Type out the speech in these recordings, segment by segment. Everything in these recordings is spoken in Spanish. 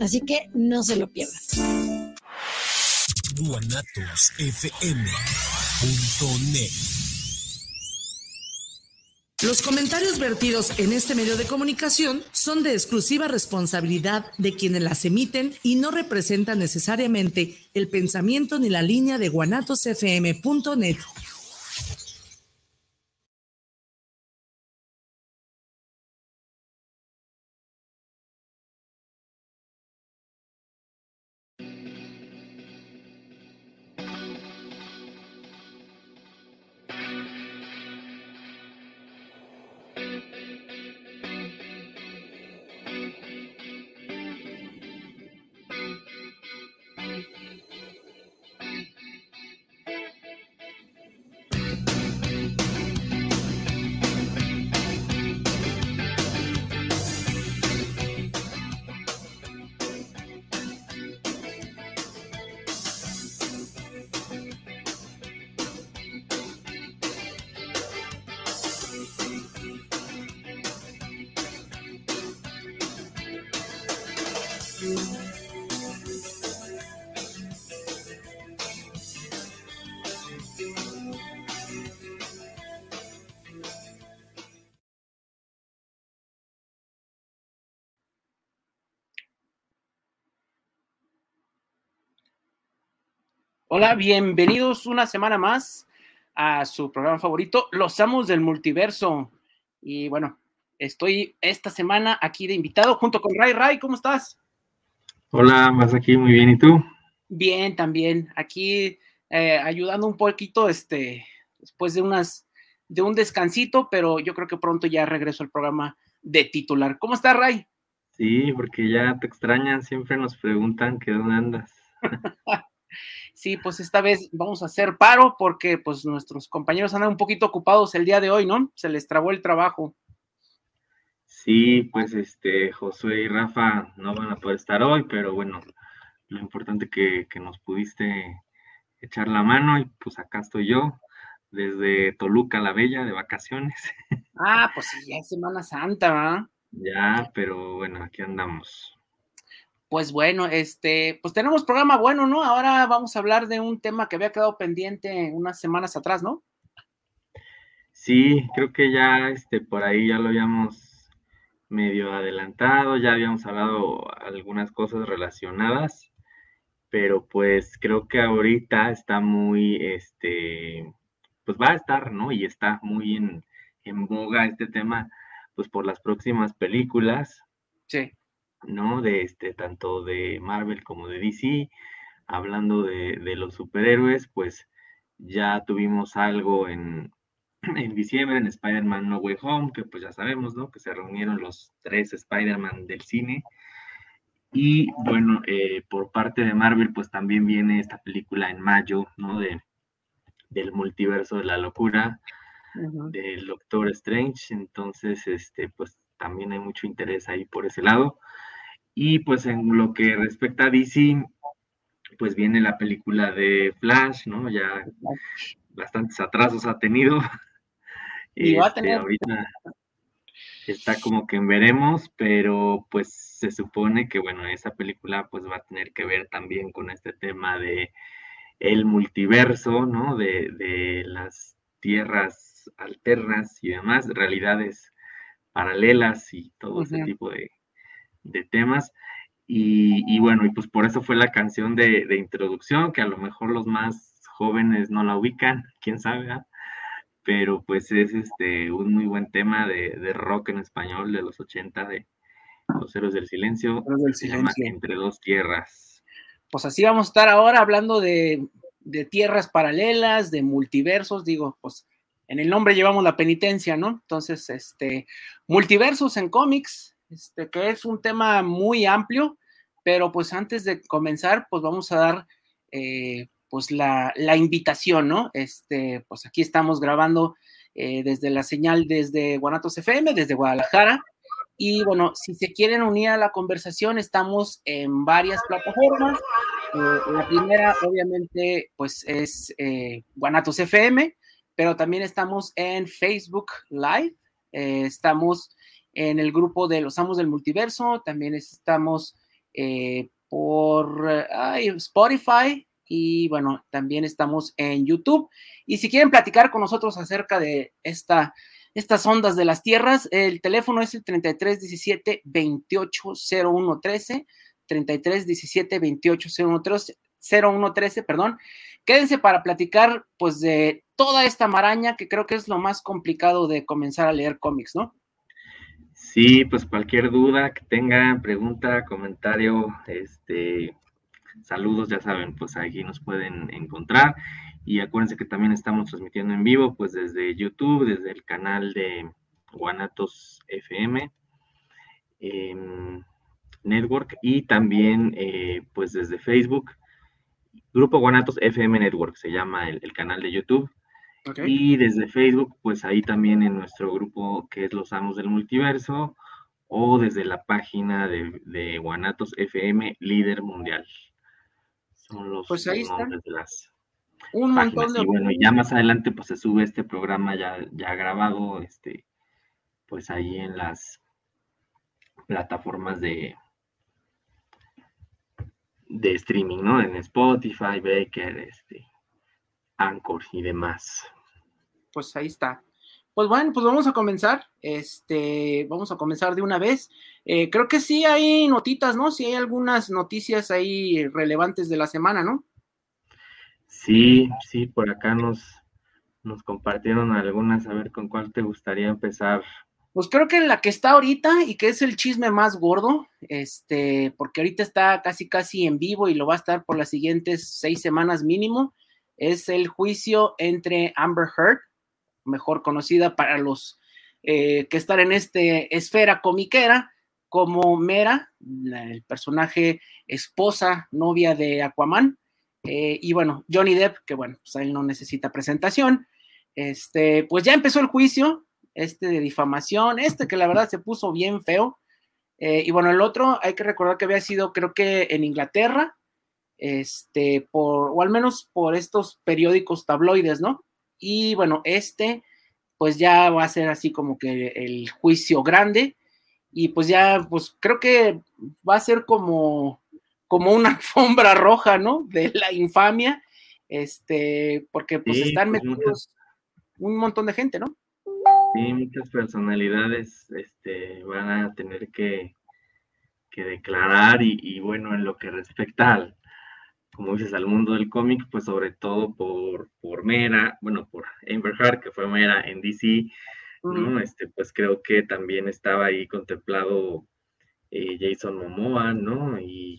Así que no se lo pierdan. Los comentarios vertidos en este medio de comunicación son de exclusiva responsabilidad de quienes las emiten y no representan necesariamente el pensamiento ni la línea de guanatosfm.net. Hola, bienvenidos una semana más a su programa favorito, Los Amos del Multiverso. Y bueno, estoy esta semana aquí de invitado junto con Ray. Ray, ¿cómo estás? Hola, vas aquí muy bien. ¿Y tú? Bien, también. Aquí eh, ayudando un poquito, este, después de unas, de un descansito, pero yo creo que pronto ya regreso al programa de titular. ¿Cómo estás, Ray? Sí, porque ya te extrañan, siempre nos preguntan que dónde andas. sí, pues esta vez vamos a hacer paro porque pues nuestros compañeros andan un poquito ocupados el día de hoy, ¿no? Se les trabó el trabajo. Sí, pues este, Josué y Rafa no van a poder estar hoy, pero bueno, lo importante que, que nos pudiste echar la mano y pues acá estoy yo desde Toluca la Bella de vacaciones. Ah, pues sí, ya es Semana Santa, ¿verdad? Ya, pero bueno, aquí andamos. Pues bueno, este, pues tenemos programa bueno, ¿no? Ahora vamos a hablar de un tema que había quedado pendiente unas semanas atrás, ¿no? Sí, creo que ya este por ahí ya lo habíamos medio adelantado, ya habíamos hablado algunas cosas relacionadas, pero pues creo que ahorita está muy este pues va a estar, ¿no? Y está muy en, en boga este tema pues por las próximas películas. Sí. ¿No? De este, tanto de Marvel como de DC. Hablando de, los superhéroes, pues ya tuvimos algo en, en diciembre en Spider-Man No Way Home, que pues ya sabemos, ¿no? Que se reunieron los tres Spider-Man del cine. Y bueno, eh, por parte de Marvel, pues también viene esta película en mayo, ¿no? De, del multiverso de la locura, del Doctor Strange. Entonces, este, pues también hay mucho interés ahí por ese lado. Y pues en lo que respecta a DC, pues viene la película de Flash, ¿no? Ya bastantes atrasos ha tenido. Y va a este, ahorita está como que veremos, pero pues se supone que bueno, esa película pues va a tener que ver también con este tema de el multiverso, ¿no? De, de las tierras alternas y demás, realidades paralelas y todo ese tipo de, de temas. Y, bueno, y pues por eso fue la canción de, introducción, que a lo mejor los más jóvenes no la ubican, quién sabe, ¿ah? pero pues es este un muy buen tema de, rock en español de los 80 de Los Héroes del Silencio, se llama Entre dos tierras. Pues así vamos a estar ahora hablando de, de tierras paralelas, de multiversos, digo, pues en el nombre llevamos la penitencia, ¿no? Entonces, este, multiversos en cómics, este, que es un tema muy amplio, pero pues antes de comenzar, pues vamos a dar eh, pues la, invitación, ¿no? Este, pues aquí estamos grabando eh, desde la señal desde Guanatos FM, desde Guadalajara. Y bueno, si se quieren unir a la conversación, estamos en varias plataformas. Eh, la primera, obviamente, pues es Guanatos FM, pero también estamos en Facebook Live. estamos en el grupo de los amos del multiverso, también estamos eh, por Spotify y bueno, también estamos en YouTube. Y si quieren platicar con nosotros acerca de esta, estas ondas de las tierras, el teléfono es el 3317 280113 3317 280113 perdón. Quédense para platicar pues de toda esta maraña que creo que es lo más complicado de comenzar a leer cómics, ¿no? Sí, pues cualquier duda que tengan, pregunta, comentario, este, saludos, ya saben, pues aquí nos pueden encontrar. Y acuérdense que también estamos transmitiendo en vivo, pues desde YouTube, desde el canal de Guanatos FM Network y también eh, pues desde Facebook. Grupo Guanatos FM Network se llama el canal de YouTube. Y desde Facebook, pues ahí también en nuestro grupo que es Los Amos del Multiverso, o desde la página de, Guanatos FM Líder Mundial. Son los, pues ahí nombres de las un montón de... Y bueno, ya más adelante pues se sube este programa ya, ya grabado, este, pues ahí en las plataformas de, de streaming, ¿no? En Spotify, Baker, este, Anchor y demás. Pues ahí está. Pues bueno, pues vamos a comenzar. Este, vamos a comenzar de una vez. Eh, creo que sí hay notitas, ¿no? Sí hay algunas noticias ahí relevantes de la semana, ¿no? Sí, sí, por acá nos, nos compartieron algunas. A ver con cuál te gustaría empezar. Pues creo que la que está ahorita y que es el chisme más gordo, este, porque ahorita está casi casi en vivo y lo va a estar por las siguientes seis semanas mínimo es el juicio entre Amber Heard, mejor conocida para los eh, que están en esta esfera comiquera, como Mera, el personaje esposa, novia de Aquaman, eh, y bueno, Johnny Depp, que bueno, pues él no necesita presentación, este, pues ya empezó el juicio, este de difamación, este que la verdad se puso bien feo, eh, y bueno, el otro hay que recordar que había sido creo que en Inglaterra, este, por, o al menos por estos periódicos tabloides, ¿no? Y bueno, este, pues ya va a ser así como que el juicio grande, y pues ya, pues creo que va a ser como, como una alfombra roja, ¿no? De la infamia, este, porque pues están pues, metidos un montón de gente, ¿no? Sí, muchas personalidades este, van a tener que, que declarar y, y, bueno, en lo que respecta al, como dices, al mundo del cómic, pues sobre todo por, por Mera, bueno, por Amber Heard, que fue Mera en DC, ¿no? Este, pues creo que también estaba ahí contemplado eh, Jason Momoa, ¿no? Y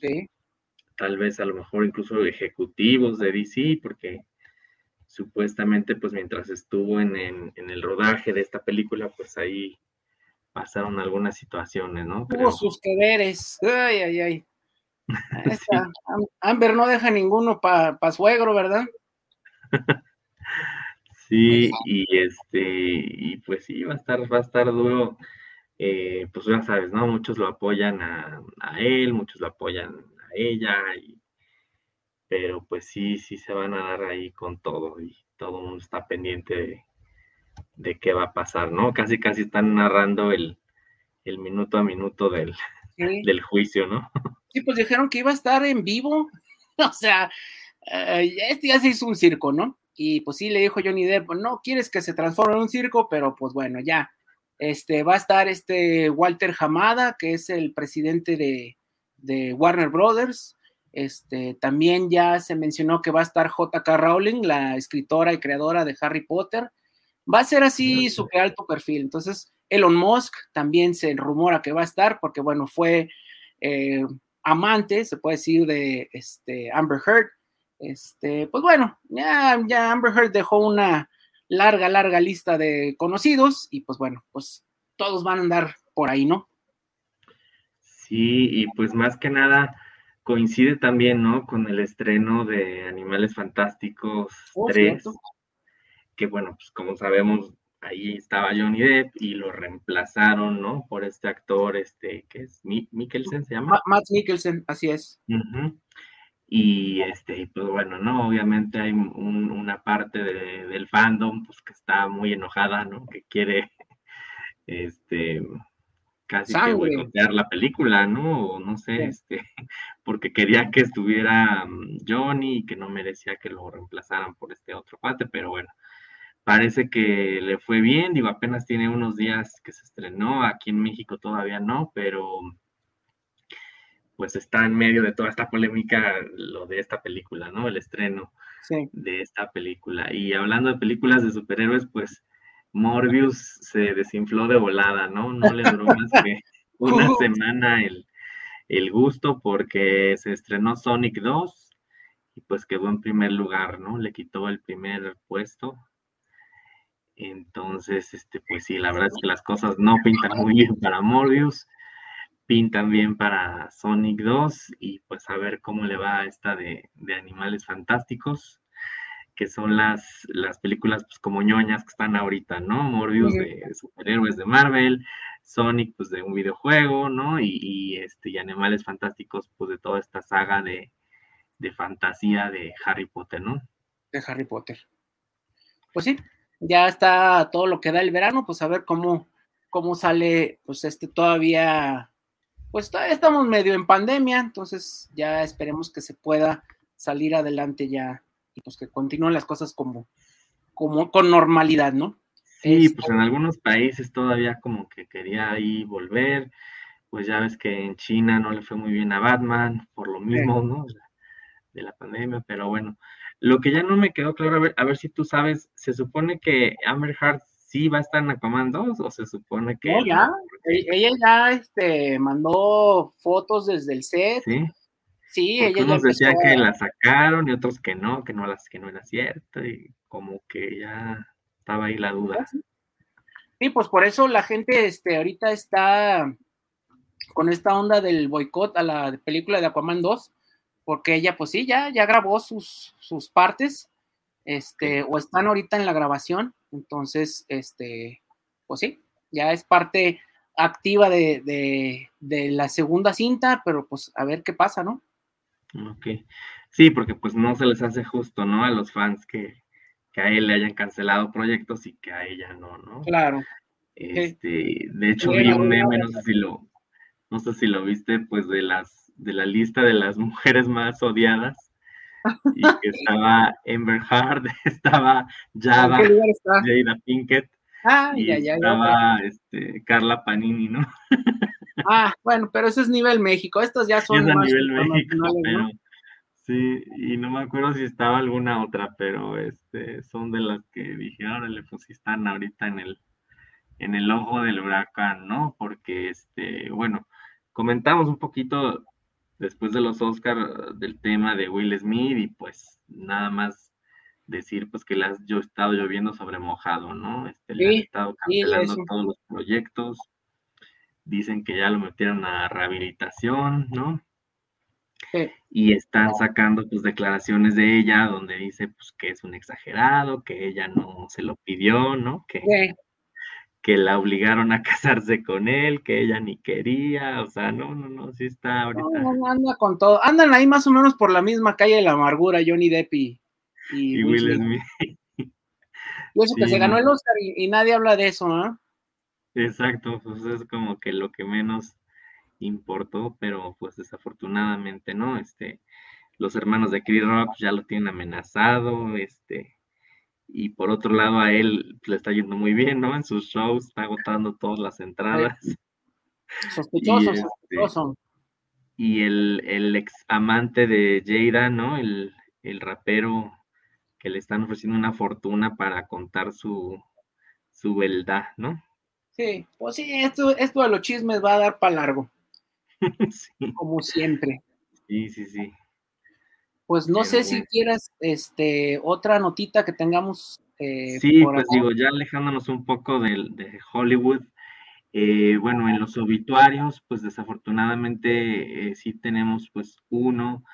tal vez a lo mejor incluso ejecutivos de DC, porque supuestamente, pues mientras estuvo en, en, el rodaje de esta película, pues ahí pasaron algunas situaciones, ¿no? Tuvo sus que Ay, ay, ay. Amber no deja ninguno para pa suegro, ¿verdad? Sí, y este, y pues sí, va a estar, va a estar duro. Eh, pues ya sabes, ¿no? Muchos lo apoyan a, él, muchos lo apoyan a ella, pero pues sí, sí se van a dar ahí con todo y todo el mundo está pendiente de, qué va a pasar, ¿no? Casi, casi están narrando el, minuto a minuto del, del juicio, ¿no? Sí, pues dijeron que iba a estar en vivo. o sea, eh, este ya se hizo un circo, ¿no? Y pues sí, le dijo Johnny Depp, no quieres que se transforme en un circo, pero pues bueno, ya. Este, va a estar este Walter Hamada, que es el presidente de, de Warner Brothers. Este, también ya se mencionó que va a estar J.K. Rowling, la escritora y creadora de Harry Potter. Va a ser así súper alto perfil. Entonces, Elon Musk también se rumora que va a estar, porque bueno, fue eh, amante, se puede decir, de este, Amber Heard. Este, pues bueno, ya, ya Amber Heard dejó una larga, larga lista de conocidos y pues bueno, pues todos van a andar por ahí, ¿no? Sí, y pues más que nada coincide también, ¿no? Con el estreno de Animales Fantásticos 3, que bueno, pues como sabemos, ahí estaba Johnny Depp y lo reemplazaron, ¿no? Por este actor, este, que es Mikkelsen, ¿se llama? Matt Mikkelsen, así es. Y este, pues bueno, ¿no? Obviamente hay una parte del fandom, pues que está muy enojada, ¿no? Que quiere, este, casi que boicotear la película, ¿no? O no sé, este, porque quería que estuviera mm, Johnny y que no merecía que lo reemplazaran por este otro cuate, pero bueno, parece que le fue bien, digo, apenas tiene unos días que se estrenó, aquí en México todavía no, pero pues está en medio de toda esta polémica lo de esta película, ¿no? El estreno de esta película. Y hablando de películas de superhéroes, pues Morbius se desinfló de volada, ¿no? No le duró más que una semana el, el gusto porque se estrenó Sonic 2 y pues quedó en primer lugar, ¿no? Le quitó el primer puesto entonces, este, pues sí, la verdad es que las cosas no pintan muy bien para Morbius, pintan bien para Sonic 2 y pues a ver cómo le va a esta de, Animales Fantásticos, que son las, las películas pues como ñoñas que están ahorita, ¿no? Morbius de, superhéroes de Marvel, Sonic pues de un videojuego, ¿no? Y, este, y Animales Fantásticos pues de toda esta saga de, de fantasía de Harry Potter, ¿no? De Harry Potter. Pues sí, ya está todo lo que da el verano, pues a ver cómo, cómo sale, pues este todavía, pues todavía estamos medio en pandemia, entonces ya esperemos que se pueda salir adelante ya y pues que continúen las cosas como, como con normalidad, ¿no? Sí, pues en algunos países todavía como que quería ahí volver, pues ya ves que en China no le fue muy bien a Batman por lo mismo, ¿no? De la pandemia, pero bueno, lo que ya no me quedó claro, a ver, a ver si tú sabes, ¿se supone que Amber Heart sí va a estar en Aquaman 2 o se supone que... Ya, e-, ella ya este, mandó fotos desde el set. Sí. Sí, ella unos decían que la sacaron y otros que no, que no las que no era cierto y como que ya estaba ahí la duda. Sí, pues por eso la gente este ahorita está con esta onda del boicot a la película de Aquaman 2 porque ella, pues sí, ya, ya grabó sus, sus partes, este, o están ahorita en la grabación, entonces, este, pues sí, ya es parte activa de, la segunda cinta, pero pues a ver qué pasa, ¿no? Ok, sí, porque pues no se les hace justo, ¿no? A los fans que, a él le hayan cancelado proyectos y que a ella no, ¿no? Claro. Este, de hecho vi un meme, no sé si lo, no sé si lo viste, pues de las de la lista de las mujeres más odiadas. Y que estaba Amber Heard, estaba Jada, Jada Pinkett. Ah, y estaba Este, Carla Panini, ¿no? Ah, bueno, pero ese es nivel México. Estos ya son. Es nivel México, pero, Sí, y no me acuerdo si estaba alguna otra, pero este, son de las que dije, órale, pues sí están ahorita en el, en el ojo del huracán, ¿no? Porque, este, bueno, comentamos un poquito después de los Oscar del tema de Will Smith y pues nada más decir pues que las yo he estado lloviendo sobre mojado, ¿no? Este, le han estado cancelando todos los proyectos, dicen que ya lo metieron a rehabilitación, ¿no? Y están sacando pues declaraciones de ella donde dice pues que es un exagerado, que ella no se lo pidió, ¿no? Que, que la obligaron a casarse con él, que ella ni quería, o sea, no, no, no, sí está ahorita. No, anda con todo, andan ahí más o menos por la misma calle de la amargura, Johnny Depp y, Will Smith. Y eso que se ganó el Oscar y, nadie habla de eso, ¿no? Exacto, pues es como que lo que menos importó, pero pues desafortunadamente, ¿no? Este, los hermanos de Chris Rock ya lo tienen amenazado, este, y por otro lado a él le está yendo muy bien, ¿no? En sus shows está agotando todas las entradas. Sospechoso, este, sospechoso. Y el, el, ex amante de Jada, ¿no? El, el, rapero que le están ofreciendo una fortuna para contar su, su verdad, ¿no? Sí, pues sí, esto, esto de los chismes va a dar para largo. sí. Como siempre. Sí, sí, sí. Pues no sé si quieras este, otra notita que tengamos. Eh, sí, pues digo, ya alejándonos un poco de, de Hollywood, eh, bueno, en los obituarios, pues desafortunadamente eh, sí tenemos pues uno.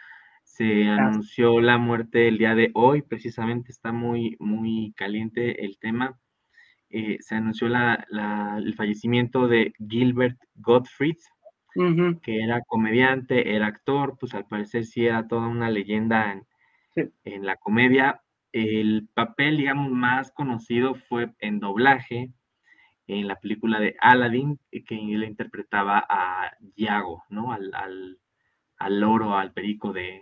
Se anunció la muerte el día de hoy, precisamente está muy, muy caliente el tema. se anunció la, el fallecimiento de Gilbert Gottfried, que era comediante, era actor, pues al parecer sí era toda una leyenda en, la comedia. El papel, digamos, más conocido fue en doblaje en la película de Aladdin, que él interpretaba a Yago, ¿no? Al, al, al loro, al perico de,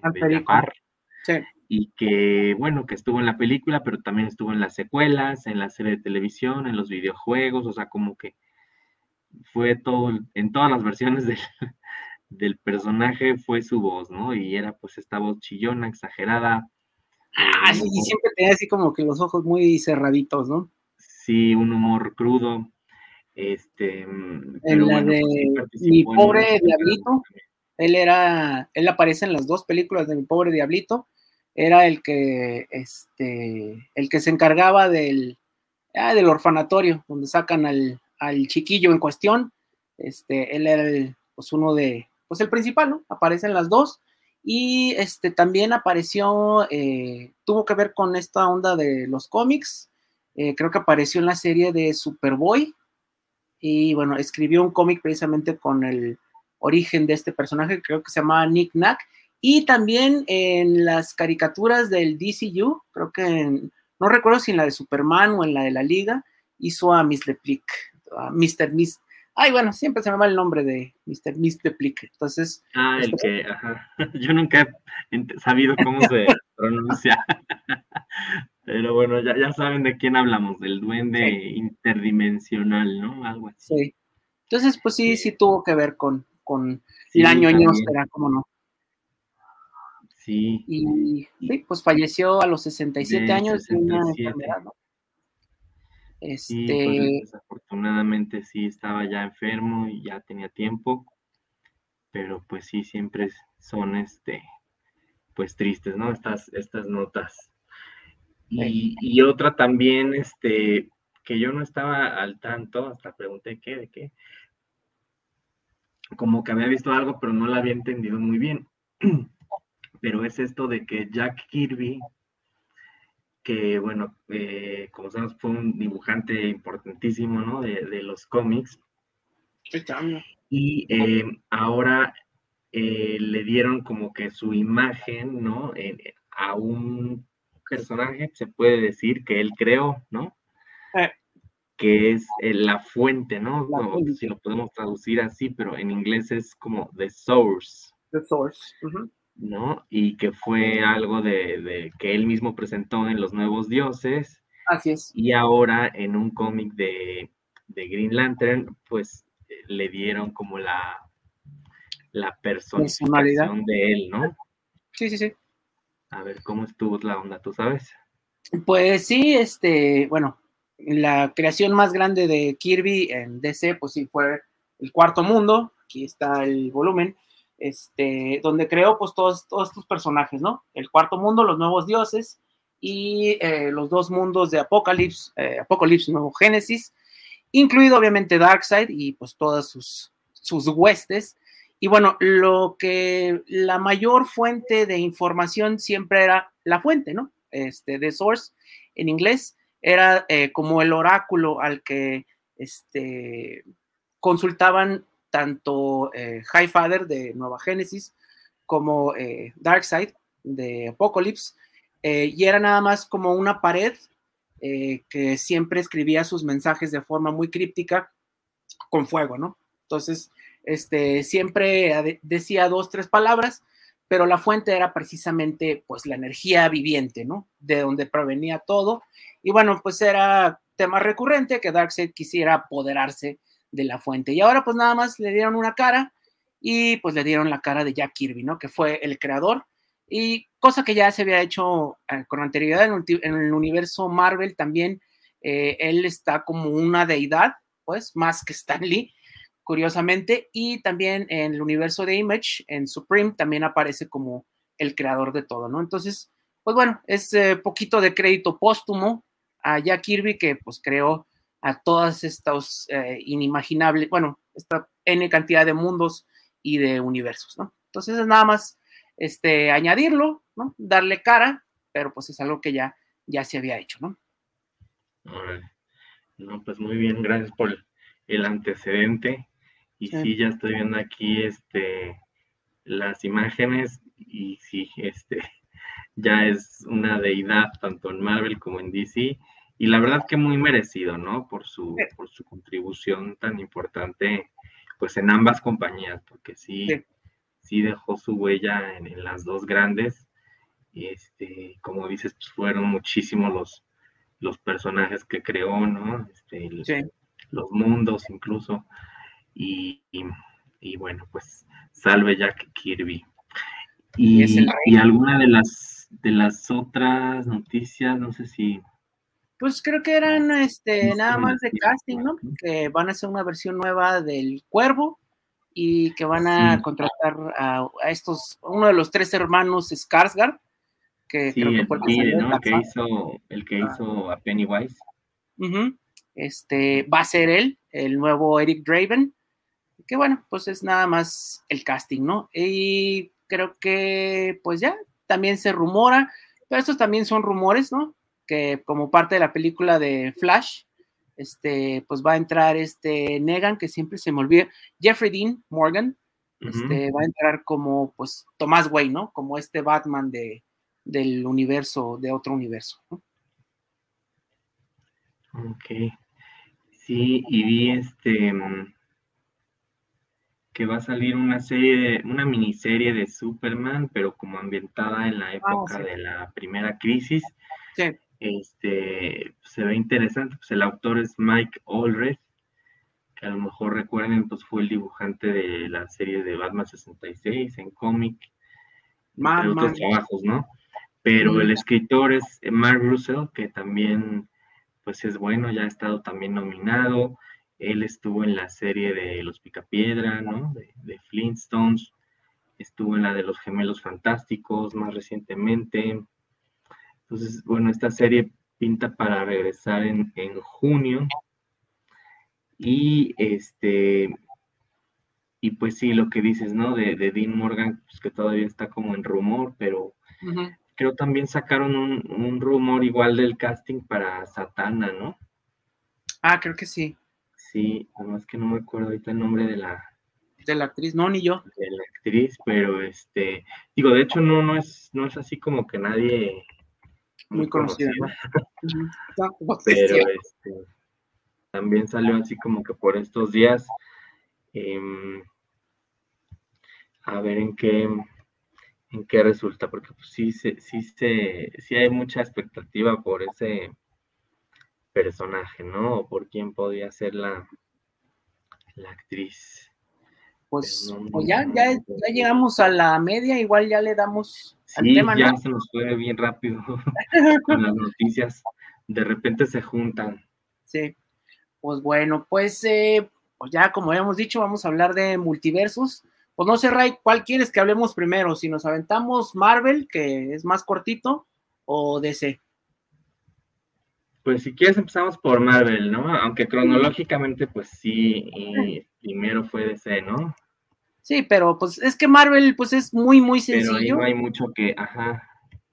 Sí. Y que, bueno, que estuvo en la película, pero también estuvo en las secuelas, en la serie de televisión, en los videojuegos, o sea, como que fue todo, en todas las versiones del, del personaje fue su voz, ¿no? Y era pues esta voz chillona, exagerada. Ah, sí, y siempre tenía así como que los ojos muy cerraditos, ¿no? Sí, un humor crudo. Este, mm, en la de Mi pobre Diablito, él era, él aparece en las dos películas de Mi pobre Diablito, era el que, este, el que se encargaba del, ah, del orfanatorio, donde sacan al, al, chiquillo en cuestión, este, él era el, pues uno de, pues el principal, ¿no? Aparecen las dos, y este, también apareció, eh, tuvo que ver con esta onda de los cómics, eh, creo que apareció en la serie de Superboy, y bueno, escribió un cómic precisamente con el origen de este personaje, creo que se llama Nick Nack, y también en las caricaturas del DCU, creo que no recuerdo si en la de Superman o en la de la Liga, hizo a Mr. Plick, a Mr. Miss. Ay, bueno, siempre se me va el nombre de Mr. Plick. Entonces. Ah, el este que, ajá. Yo nunca he sabido cómo se pronuncia. Pero bueno, ya, ya saben de quién hablamos, del duende interdimensional, ¿no? Algo así. Sí. Entonces, pues sí, sí tuvo que ver con, con el año será como no. Sí. Y sí, pues falleció a los 67 años de una enfermedad, ¿no? Este... Sí, pues, desafortunadamente sí estaba ya enfermo y ya tenía tiempo, pero pues sí, siempre son este, pues tristes, ¿no? Estas, estas notas. Y, otra también, este, que yo no estaba al tanto, hasta pregunté qué, de qué, como que había visto algo, pero no la había entendido muy bien. Pero es esto de que Jack Kirby, que bueno, eh, como sabemos, fue un dibujante importantísimo, ¿no? De, los cómics. Y eh, ahora eh, le dieron como que su imagen, ¿no? a un personaje, se puede decir, que él creó, ¿no? que es la fuente, ¿no? si lo podemos traducir así, pero en inglés es como the source. The source. ¿No? Y que fue algo de, que él mismo presentó en Los Nuevos Dioses. Así es. Y ahora en un cómic de, Green Lantern, pues eh, le dieron como la, la personificación de él, ¿no? Sí, sí, sí. A ver, ¿cómo estuvo la onda? ¿Tú sabes? Pues sí, este, bueno, la creación más grande de Kirby en DC, pues sí, fue el cuarto mundo, aquí está el volumen, este, donde creó pues todos, todos estos personajes, ¿no? El cuarto mundo, los nuevos dioses y eh, los dos mundos de Apocalipsis, eh, Apocalipsis, Nuevo Génesis, incluido obviamente Darkseid y pues todas sus, sus huestes. Y bueno, lo que la mayor fuente de información siempre era la fuente, ¿no? Este, de source en inglés era eh, como el oráculo al que este, consultaban tanto eh, Highfather de Nueva Génesis como eh, Darkseid de Apocalypse, y era nada más como una pared que siempre escribía sus mensajes de forma muy críptica con fuego, ¿no? Entonces, este, siempre decía dos, tres palabras, pero la fuente era precisamente pues la energía viviente, ¿no? De donde provenía todo. Y bueno, pues era tema recurrente que Darkseid quisiera apoderarse de la fuente. Y ahora pues nada más le dieron una cara y pues le dieron la cara de Jack Kirby, ¿no? Que fue el creador. Y cosa que ya se había hecho eh, con anterioridad en, el universo Marvel también. Eh, él está como una deidad, pues, más que Stan Lee curiosamente, y también en el universo de Image, en Supreme, también aparece como el creador de todo, ¿no? Entonces, pues bueno, es eh, poquito de crédito póstumo a Jack Kirby que pues creó a todas estos eh, inimaginables, bueno, esta N cantidad de mundos y de universos, ¿no? Entonces es nada más este, añadirlo, ¿no? Darle cara, pero pues es algo que ya, ya se había hecho, ¿no? No, pues muy bien, gracias por el antecedente. Y sí. ya estoy viendo aquí este las imágenes y sí, este ya es una deidad tanto en Marvel como en DC y la verdad que muy merecido, ¿no? Por su, por su contribución tan importante, pues en ambas compañías, porque sí, sí, dejó su huella en, las dos grandes. Y este, como dices, pues fueron muchísimos los, los personajes que creó, ¿no? Este, Los mundos incluso. Y, y, bueno, pues salve Jack Kirby. Y, y alguna de las de las otras noticias, no sé si pues creo que eran este nada más de casting, ¿no? Que van a hacer una versión nueva del Cuervo y que van a contratar a, estos, uno de los tres hermanos Skarsgård, que creo que fue el, ¿no? que hizo, el que hizo a Pennywise. Este va a ser él, el nuevo Eric Draven, que bueno, pues es nada más el casting, ¿no? Y creo que pues ya también se rumora, pero estos también son rumores, ¿no? Que como parte de la película de Flash, este, pues va a entrar este Negan, que siempre se me olvida, Jeffrey Dean Morgan, este, va a entrar como pues Tomás Wayne, ¿no? Como este Batman de, del universo, de otro universo. Ok. Sí, y vi este que va a salir una serie, una miniserie de Superman, pero como ambientada en la ah, época de la primera crisis. Sí. Este, se ve interesante, pues el autor es Mike Allred, que a lo mejor recuerden, pues fue el dibujante de la serie de Batman 66 en cómic, entre otros trabajos, ¿no? Pero el escritor es Mark Russell, que también, pues es bueno, ya ha estado también nominado. Él estuvo en la serie de Los Picapiedra, ¿no? De, de Flintstones. Estuvo en la de Los Gemelos Fantásticos más recientemente. Entonces, bueno, esta serie pinta para regresar en, junio. Y este, y pues sí, lo que dices, ¿no? De, Dean Morgan, pues que todavía está como en rumor, pero creo también sacaron un, rumor igual del casting para Satana, ¿no? Ah, creo que sí. Sí, además que no me acuerdo ahorita el nombre de la... De la actriz, no, ni yo. De la actriz, pero este, digo, de hecho no, no es, no es así como que nadie muy conocida. Pero este, también salió así como que por estos días. Em, a ver en qué en qué resulta, porque pues sí, sí, se, sí hay mucha expectativa por ese personaje, ¿no? O por quién podría ser la, la actriz. Pues, pues ya, ya, ya llegamos a la media, igual ya le damos Sí, ya se nos fue bien rápido con las noticias. De repente se juntan. Sí. Pues bueno, pues, eh, pues ya como habíamos dicho, vamos a hablar de multiversos. Pues no sé, Ray, ¿cuál quieres que hablemos primero? Si nos aventamos Marvel, que es más cortito, o DC. Pues si quieres empezamos por Marvel, ¿no? Aunque cronológicamente, pues sí, primero fue DC, ¿no? Sí, pero pues es que Marvel pues es muy, muy sencillo. Pero no hay mucho que, ajá.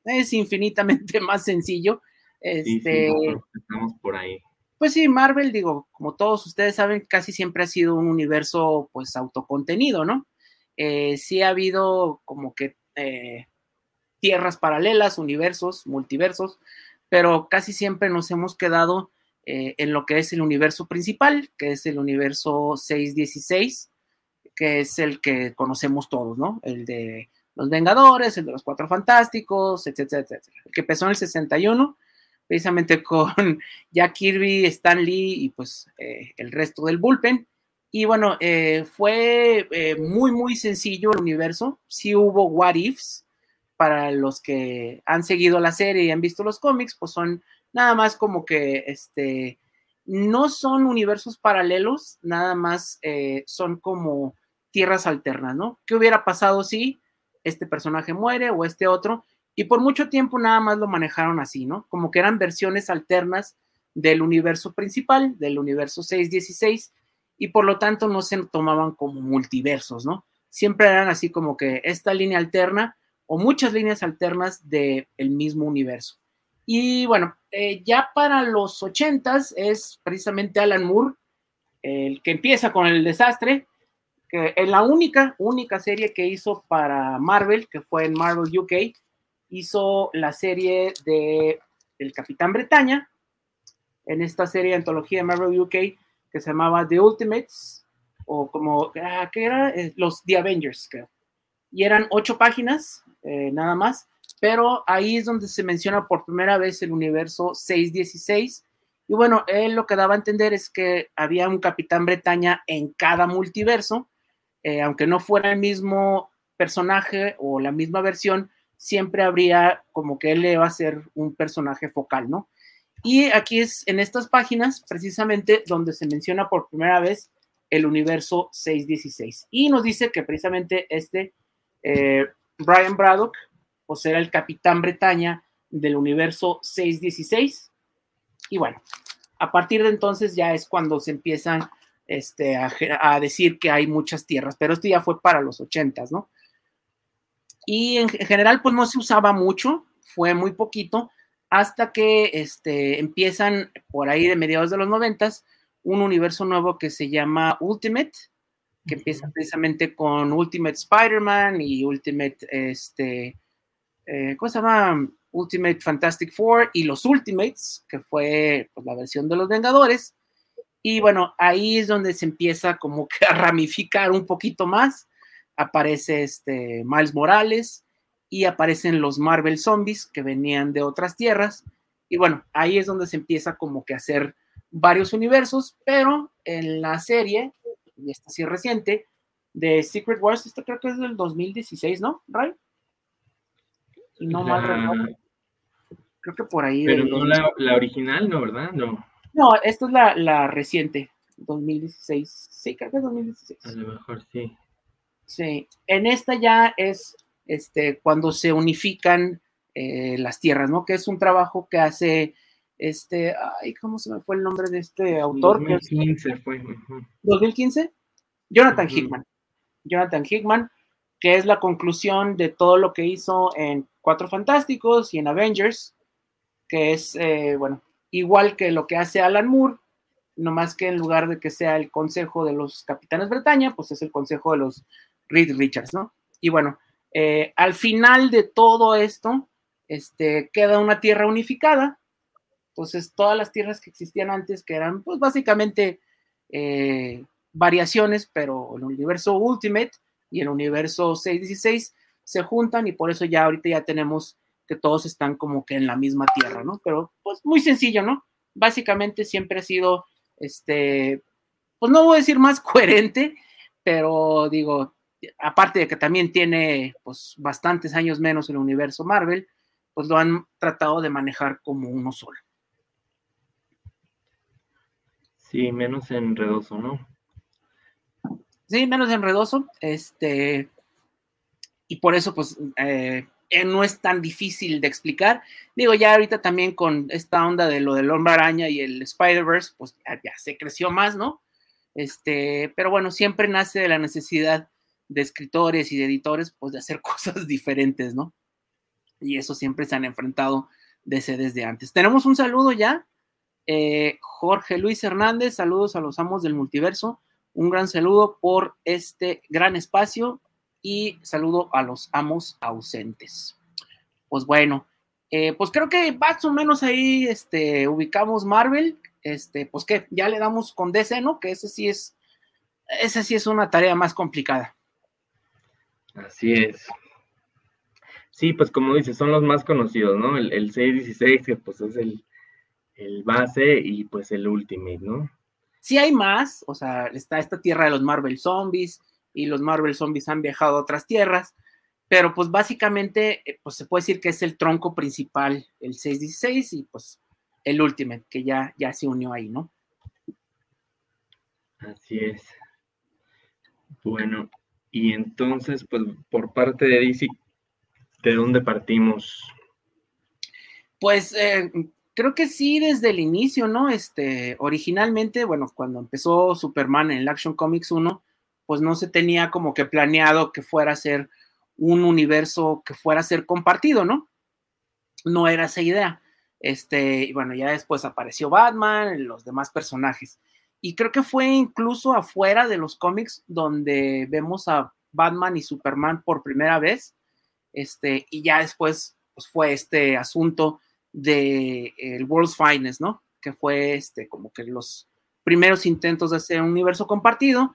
Es infinitamente más sencillo. Este, estamos por ahí. Pues sí, Marvel, digo, como todos ustedes saben, casi siempre ha sido un universo pues autocontenido, ¿no? Eh, sí ha habido como que eh, tierras paralelas, universos, multiversos, pero casi siempre nos hemos quedado eh, en lo que es el universo principal, que es el universo 616 que es el que conocemos todos, ¿no? El de los Vengadores, el de los Cuatro Fantásticos, etcétera, etcétera. El que empezó en el 61, precisamente con Jack Kirby, Stan Lee y pues eh, el resto del bullpen. Y bueno, eh, fue eh, muy, muy sencillo el universo. Sí hubo what ifs para los que han seguido la serie y han visto los cómics, pues son nada más como que este, no son universos paralelos, nada más son como tierras alternas, ¿no? ¿Qué hubiera pasado si este personaje muere o este otro? Y por mucho tiempo nada más lo manejaron así, ¿no? Como que eran versiones alternas del universo principal, del universo 616, y por lo tanto no se tomaban como multiversos, ¿no? Siempre eran así como que esta línea alterna o muchas líneas alternas del mismo universo. Y bueno, eh, ya para los ochentas es precisamente Alan Moore el que empieza con el desastre, en la única, única serie que hizo para Marvel, que fue en Marvel UK, hizo la serie de El Capitán Bretaña, en esta serie de antología de Marvel UK que se llamaba The Ultimates, o como, ah, ¿qué era? Eh, los The Avengers. Y eran ocho páginas, eh, nada más, pero ahí es donde se menciona por primera vez el universo 616. Y bueno, él lo que daba a entender es que había un Capitán Bretaña en cada multiverso, eh, aunque no fuera el mismo personaje o la misma versión, siempre habría como que él le a ser un personaje focal, ¿no? Y aquí es en estas páginas precisamente donde se menciona por primera vez el universo 616. Y nos dice que precisamente este eh, Brian Braddock pues era el capitán Bretaña del universo 616. Y bueno, a partir de entonces ya es cuando se empiezan este, a, a, decir que hay muchas tierras, pero esto ya fue para los 80, ¿no? y en general pues no se usaba mucho, fue muy poquito, hasta que este, empiezan por ahí de mediados de los noventas un universo nuevo que se llama Ultimate, que empieza precisamente con Ultimate Spider-Man y Ultimate, este, eh, ¿cómo se llama? Ultimate Fantastic Four y los Ultimates, que fue pues, la versión de los Vengadores. Y bueno, ahí es donde se empieza como que a ramificar un poquito más aparece este Miles Morales y aparecen los Marvel Zombies que venían de otras tierras. Y bueno, ahí es donde se empieza como que a hacer varios universos, pero en la serie, y esta sí reciente, de Secret Wars, esto creo que es del 2016, ¿no, Ray? no mal Creo que por ahí. Pero no la, la, original, ¿no, verdad? No. No, esta es la, la reciente, 2016. Sí, creo que es 2016. A lo mejor sí. Sí, en esta ya es este, cuando se unifican eh, las tierras, ¿no? Que es un trabajo que hace este, ay, ¿cómo se me fue el nombre de este autor? 2015 fue. ¿2015? Jonathan Hickman. Jonathan Hickman, que es la conclusión de todo lo que hizo en Cuatro Fantásticos y en Avengers, que es, eh, bueno, igual que lo que hace Alan Moore, no más que en lugar de que sea el Consejo de los Capitanes Bretaña, pues es el Consejo de los Reed Richards, ¿no? Y bueno, eh, al final de todo esto, este, queda una tierra unificada. Entonces, todas las tierras que existían antes, que eran, pues básicamente eh, variaciones, pero el universo Ultimate y el universo 616 se juntan y por eso ya ahorita ya tenemos que todos están como que en la misma tierra, ¿no? Pero pues muy sencillo, ¿no? Básicamente siempre ha sido, este, pues no voy a decir más coherente, pero digo, aparte de que también tiene pues, bastantes años menos el universo Marvel, pues lo han tratado de manejar como uno solo. Sí, menos enredoso, ¿no? Sí, menos enredoso. Este, y por eso, pues, eh, eh, no es tan difícil de explicar. Digo, ya ahorita también con esta onda de lo del hombre araña y el Spider-Verse, pues ya, se creció más, ¿no? Este, pero bueno, siempre nace de la necesidad de escritores y de editores, pues de hacer cosas diferentes, ¿no? Y eso siempre se han enfrentado desde, desde antes. Tenemos un saludo ya. Eh, Jorge Luis Hernández, saludos a los amos del multiverso. Un gran saludo por este gran espacio y saludo a los amos ausentes. Pues bueno, eh, pues creo que más o menos ahí este, ubicamos Marvel. Este, pues que ya le damos con DC, ¿no? Que ese sí es, esa sí es una tarea más complicada. Así es. Sí, pues como dices, son los más conocidos, ¿no? El, el 616, que pues es el, el, base, y pues el Ultimate, ¿no? Sí hay más, o sea, está esta tierra de los Marvel Zombies, y los Marvel Zombies han viajado a otras tierras, pero pues básicamente, eh, pues se puede decir que es el tronco principal, el 616, y pues el Ultimate, que ya, ya se unió ahí, ¿no? Así es. Bueno, y entonces, pues por parte de DC, ¿de dónde partimos? Pues eh, creo que sí, desde el inicio, ¿no? Este, originalmente, bueno, cuando empezó Superman en el Action Comics 1, pues no se tenía como que planeado que fuera a ser un universo que fuera a ser compartido, ¿no? No era esa idea. Este, y bueno, ya después apareció Batman, los demás personajes. Y creo que fue incluso afuera de los cómics donde vemos a Batman y Superman por primera vez. Este, y ya después pues, fue este asunto de el World's Finest, ¿no? que fue este, como que los primeros intentos de hacer un universo compartido,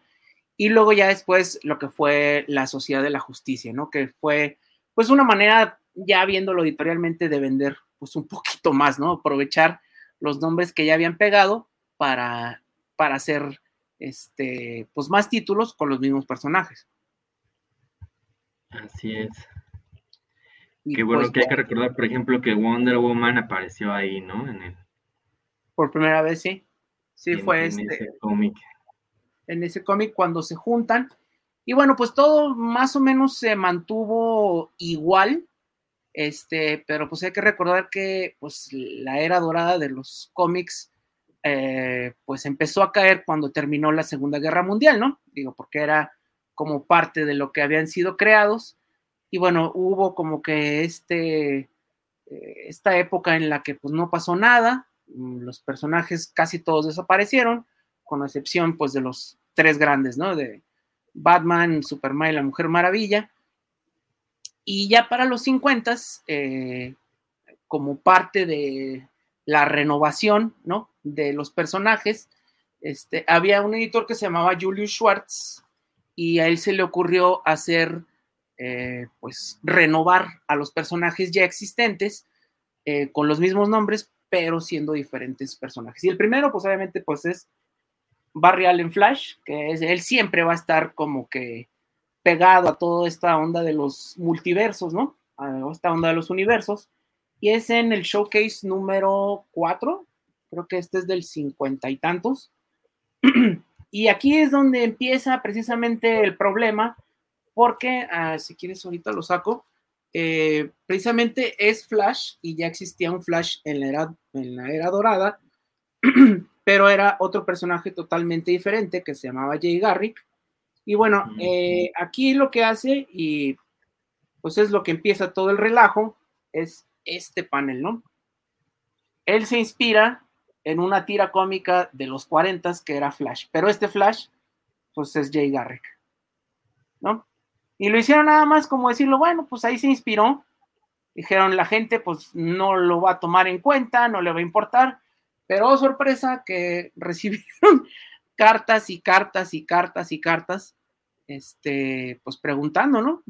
y luego ya después lo que fue la Sociedad de la Justicia, ¿no? Que fue pues una manera, ya viéndolo editorialmente, de vender pues un poquito más, ¿no? Aprovechar los nombres que ya habían pegado para, para hacer este, pues más títulos con los mismos personajes. Así es. Qué bueno pues que hay que recordar, por ejemplo, que Wonder Woman apareció ahí, ¿no? En el... Por primera vez, sí. Sí, fue en este. Ese cómic. En ese cómic cuando se juntan. Y bueno, pues todo más o menos se mantuvo igual. Este, pero pues hay que recordar que pues la era dorada de los cómics eh, pues empezó a caer cuando terminó la Segunda Guerra Mundial, ¿no? Digo, porque era como parte de lo que habían sido creados. Y bueno, hubo como que este, eh, esta época en la que pues no pasó nada, mm, los personajes casi todos desaparecieron, con excepción pues de los tres grandes, ¿no? De Batman, Superman y la Mujer Maravilla. Y ya para los 50, eh, como parte de la renovación, ¿no? De los personajes. Este, había un editor que se llamaba Julius Schwartz y a él se le ocurrió hacer, eh, pues, renovar a los personajes ya existentes eh, con los mismos nombres, pero siendo diferentes personajes. Y el primero, pues, obviamente, pues, es Barry Allen Flash, que es, él siempre va a estar como que pegado a toda esta onda de los multiversos, ¿no? A esta onda de los universos y es en el showcase número 4, creo que este es del cincuenta y tantos. y aquí es donde empieza precisamente el problema, porque ah, si quieres ahorita lo saco, eh, precisamente es Flash y ya existía un Flash en la era, en la era dorada, pero era otro personaje totalmente diferente que se llamaba Jay Garrick. Y bueno, eh, aquí lo que hace, y pues es lo que empieza todo el relajo, es este panel, ¿no? Él se inspira en una tira cómica de los 40 que era Flash, pero este Flash, pues es Jay Garrick, ¿no? Y lo hicieron nada más como decirlo, bueno, pues ahí se inspiró. Dijeron, la gente pues no lo va a tomar en cuenta, no le va a importar, pero oh, sorpresa que recibieron cartas y cartas y cartas y cartas, este, pues preguntando, ¿no?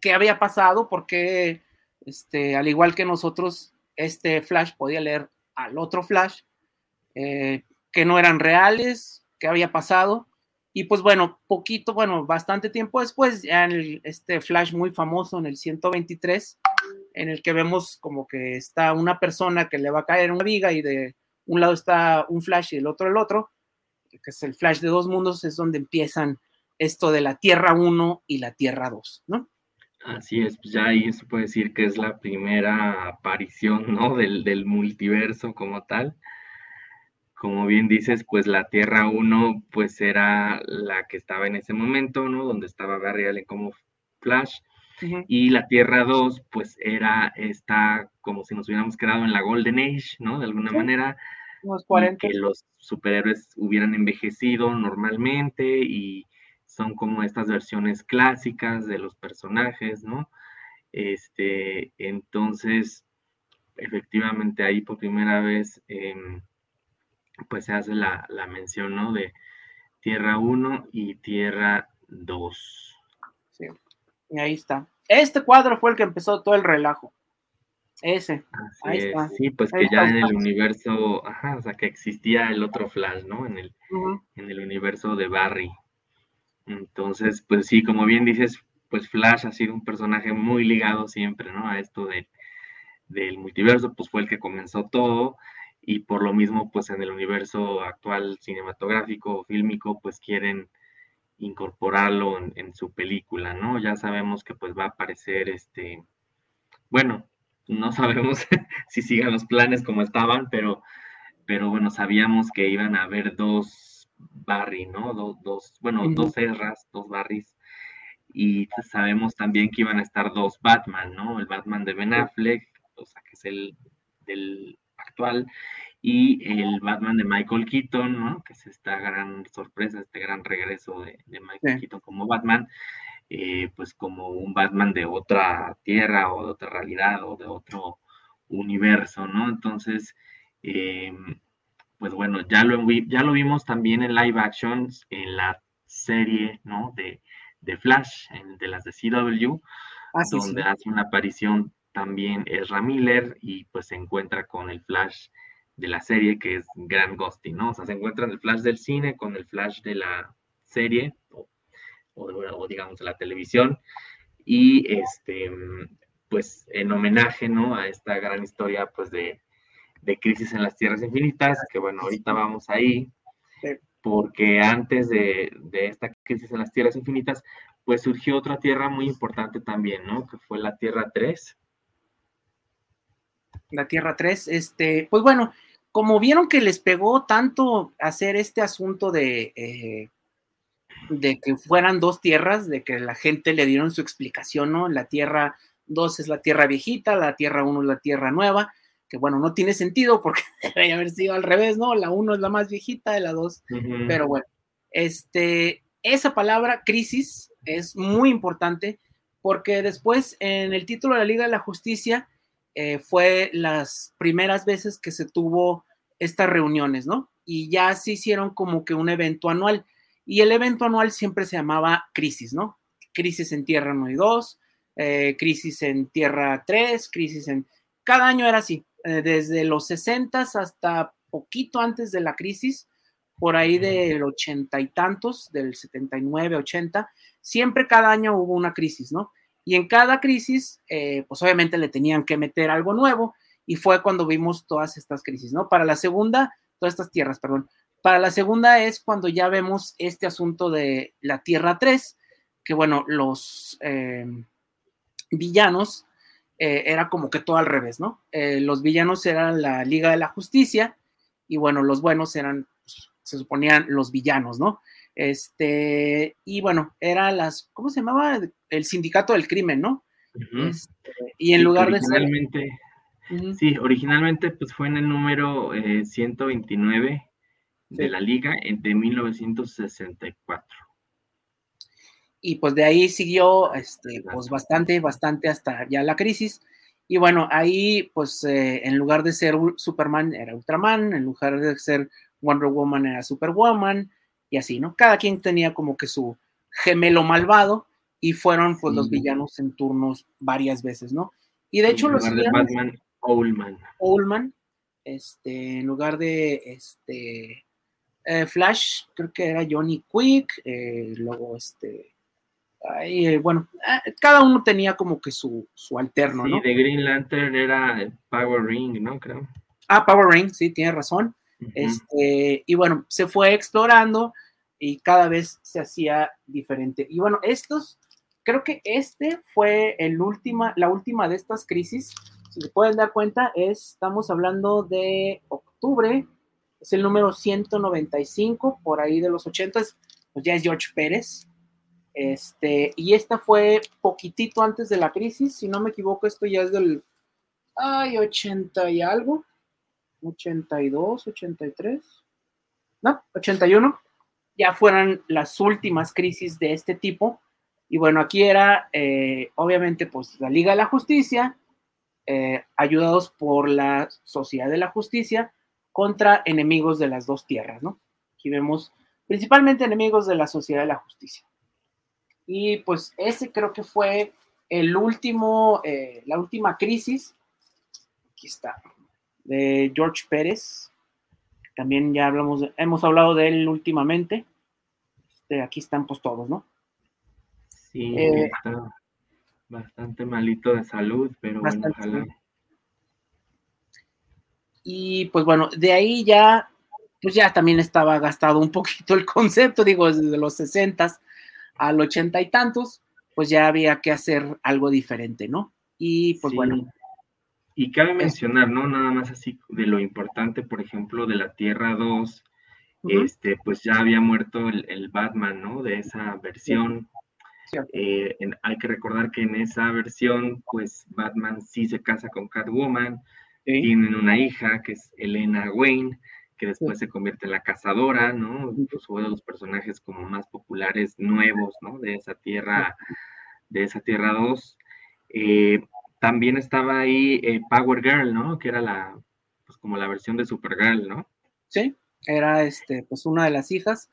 ¿Qué había pasado? ¿Por qué este, al igual que nosotros, este Flash podía leer al otro Flash, eh, que no eran reales, que había pasado. Y pues bueno, poquito, bueno, bastante tiempo después, ya en este Flash muy famoso en el 123, en el que vemos como que está una persona que le va a caer una viga y de un lado está un Flash y el otro el otro, que es el Flash de dos mundos, es donde empiezan esto de la Tierra 1 y la Tierra 2, ¿no? Así es, pues ya ahí se puede decir que es la primera aparición, ¿no? Del, multiverso como tal. Como bien dices, pues la Tierra 1, pues era la que estaba en ese momento, ¿no? Donde estaba Barry Allen como Flash. Y la Tierra 2, pues era esta, como si nos hubiéramos quedado en la Golden Age, ¿no? De alguna manera. Que los superhéroes hubieran envejecido normalmente y son como estas versiones clásicas de los personajes, ¿no? Este, entonces, efectivamente ahí por primera vez, em, pues se hace la, mención, ¿no? De Tierra 1 y Tierra 2. Sí, y ahí está. Este cuadro fue el que empezó todo el relajo. Ese. ahí está. Sí, pues que ya en el universo, ajá, o sea, que existía el otro Flash, ¿no? En el, en el universo de Barry. Entonces, pues sí, como bien dices, pues Flash ha sido un personaje muy ligado siempre, ¿no? A esto de, del multiverso, pues fue el que comenzó todo y por lo mismo, pues en el universo actual cinematográfico o fílmico, pues quieren incorporarlo en, su película, ¿no? Ya sabemos que pues va a aparecer este, bueno, no sabemos si sigan los planes como estaban, pero, pero bueno, sabíamos que iban a haber dos Barry, ¿no? Dos, bueno, dos Erras, dos Barrys. Y sabemos también que iban a estar dos Batman, ¿no? El Batman de Ben Affleck, o sea, que es el del actual, y el Batman de Michael Keaton, ¿no? Que es esta gran sorpresa, este gran regreso de, Michael Keaton como Batman, eh, pues como un Batman de otra tierra o de otra realidad o de otro universo, ¿no? Entonces, eh, pues bueno, ya lo, ya lo vimos también en live actions en la serie, ¿no? De, de Flash, de las de CW, ah, donde hace una aparición también Ezra Miller y pues se encuentra con el Flash de la serie que es Grand Ghosting, ¿no? O sea, se encuentra el Flash del cine con el Flash de la serie o, o, digamos de la televisión y este pues en homenaje, ¿no? A esta gran historia pues de, de Crisis en las Tierras Infinitas, que bueno, ahorita vamos ahí, porque antes de, de esta Crisis en las Tierras Infinitas, pues surgió otra tierra muy importante también, ¿no? Que fue la Tierra 3. La Tierra 3, este, pues bueno, como vieron que les pegó tanto hacer este asunto de, eh, de que fueran dos tierras, de que la gente le dieron su explicación, ¿no? La Tierra 2 es la Tierra viejita, la Tierra 1 es la Tierra nueva, que bueno, no tiene sentido porque debería haber sido al revés, ¿no? La 1 es la más viejita de la 2, pero bueno, este, esa palabra crisis es muy importante porque después en el título de la Liga de la Justicia eh, fue las primeras veces que se tuvo estas reuniones, ¿no? Y ya se hicieron como que un evento anual. Y el evento anual siempre se llamaba Crisis, ¿no? Crisis en Tierra 1 y 2, eh, Crisis en Tierra 3, Crisis en... Cada año era así, eh, desde los 60 hasta poquito antes de la crisis, por ahí del ochenta y tantos, del 79, 80, siempre cada año hubo una crisis, ¿no? Y en cada crisis, eh, pues obviamente le tenían que meter algo nuevo y fue cuando vimos todas estas crisis, ¿no? Para la segunda, todas estas tierras, perdón. Para la segunda es cuando ya vemos este asunto de la Tierra 3, que bueno, los eh, villanos eh, era como que todo al revés, ¿no? los villanos eran la Liga de la Justicia y bueno, los buenos eran, pues, se suponían los villanos, ¿no? Este, y bueno, era las, ¿cómo se llamaba? El sindicato del crimen, ¿no? Este, y en lugar de ser... Sí, originalmente pues fue en el número 129 eh, de la liga de 1964. Y pues de ahí siguió este, pues bastante, bastante hasta ya la crisis. Y bueno, ahí pues eh, en lugar de ser Superman era Ultraman, en lugar de ser Wonder Woman era Superwoman, y así, ¿no? Cada quien tenía como que su gemelo malvado y fueron pues los villanos en turnos varias veces, ¿no? Y de hecho los de Batman, Owlman. Owlman, este, en lugar de este eh, Flash, creo que era Johnny Quick, eh, luego este ahí, eh, bueno, cada uno tenía como que su, su alterno, ¿no? Sí, de Green Lantern era Power Ring, ¿no? Creo. Ah, Power Ring, sí, tiene razón. Este, y bueno, se fue explorando y cada vez se hacía diferente. Y bueno, estos, creo que este fue el última, la última de estas crisis. Si se pueden dar cuenta, estamos hablando de octubre, es el número 195, por ahí de los 80, pues ya es George Pérez. Este, y esta fue poquitito antes de la crisis, si no me equivoco, esto ya es del, ay, 80 y algo. 82, 83, no, 81, ya fueran las últimas crisis de este tipo. Y bueno, aquí era, eh, obviamente, pues la Liga de la Justicia, eh, ayudados por la Sociedad de la Justicia contra enemigos de las dos tierras, ¿no? Aquí vemos principalmente enemigos de la Sociedad de la Justicia. Y pues ese creo que fue el último, eh, la última crisis. Aquí está, de George Pérez. También ya hablamos, hemos hablado de él últimamente. Este, aquí están pues todos, ¿no? Sí, eh, está bastante malito de salud, pero bueno, ojalá. Y pues bueno, de ahí ya, pues ya también estaba gastado un poquito el concepto, digo, desde los 60 al ochenta y tantos, pues ya había que hacer algo diferente, ¿no? Y pues bueno, y cabe mencionar, ¿no? Nada más así de lo importante, por ejemplo, de la Tierra 2, este, pues ya había muerto el, Batman, ¿no? De esa versión. Eh, hay que recordar que en esa versión, pues Batman sí se casa con Catwoman, tienen una hija que es Elena Wayne, que después se convierte en la cazadora, ¿no? Pues uno de los personajes como más populares nuevos, ¿no? De esa Tierra, de esa Tierra 2. Eh, también estaba ahí eh, Power Girl, ¿no? Que era la, pues como la versión de Supergirl, ¿no? Sí, era este, pues una de las hijas.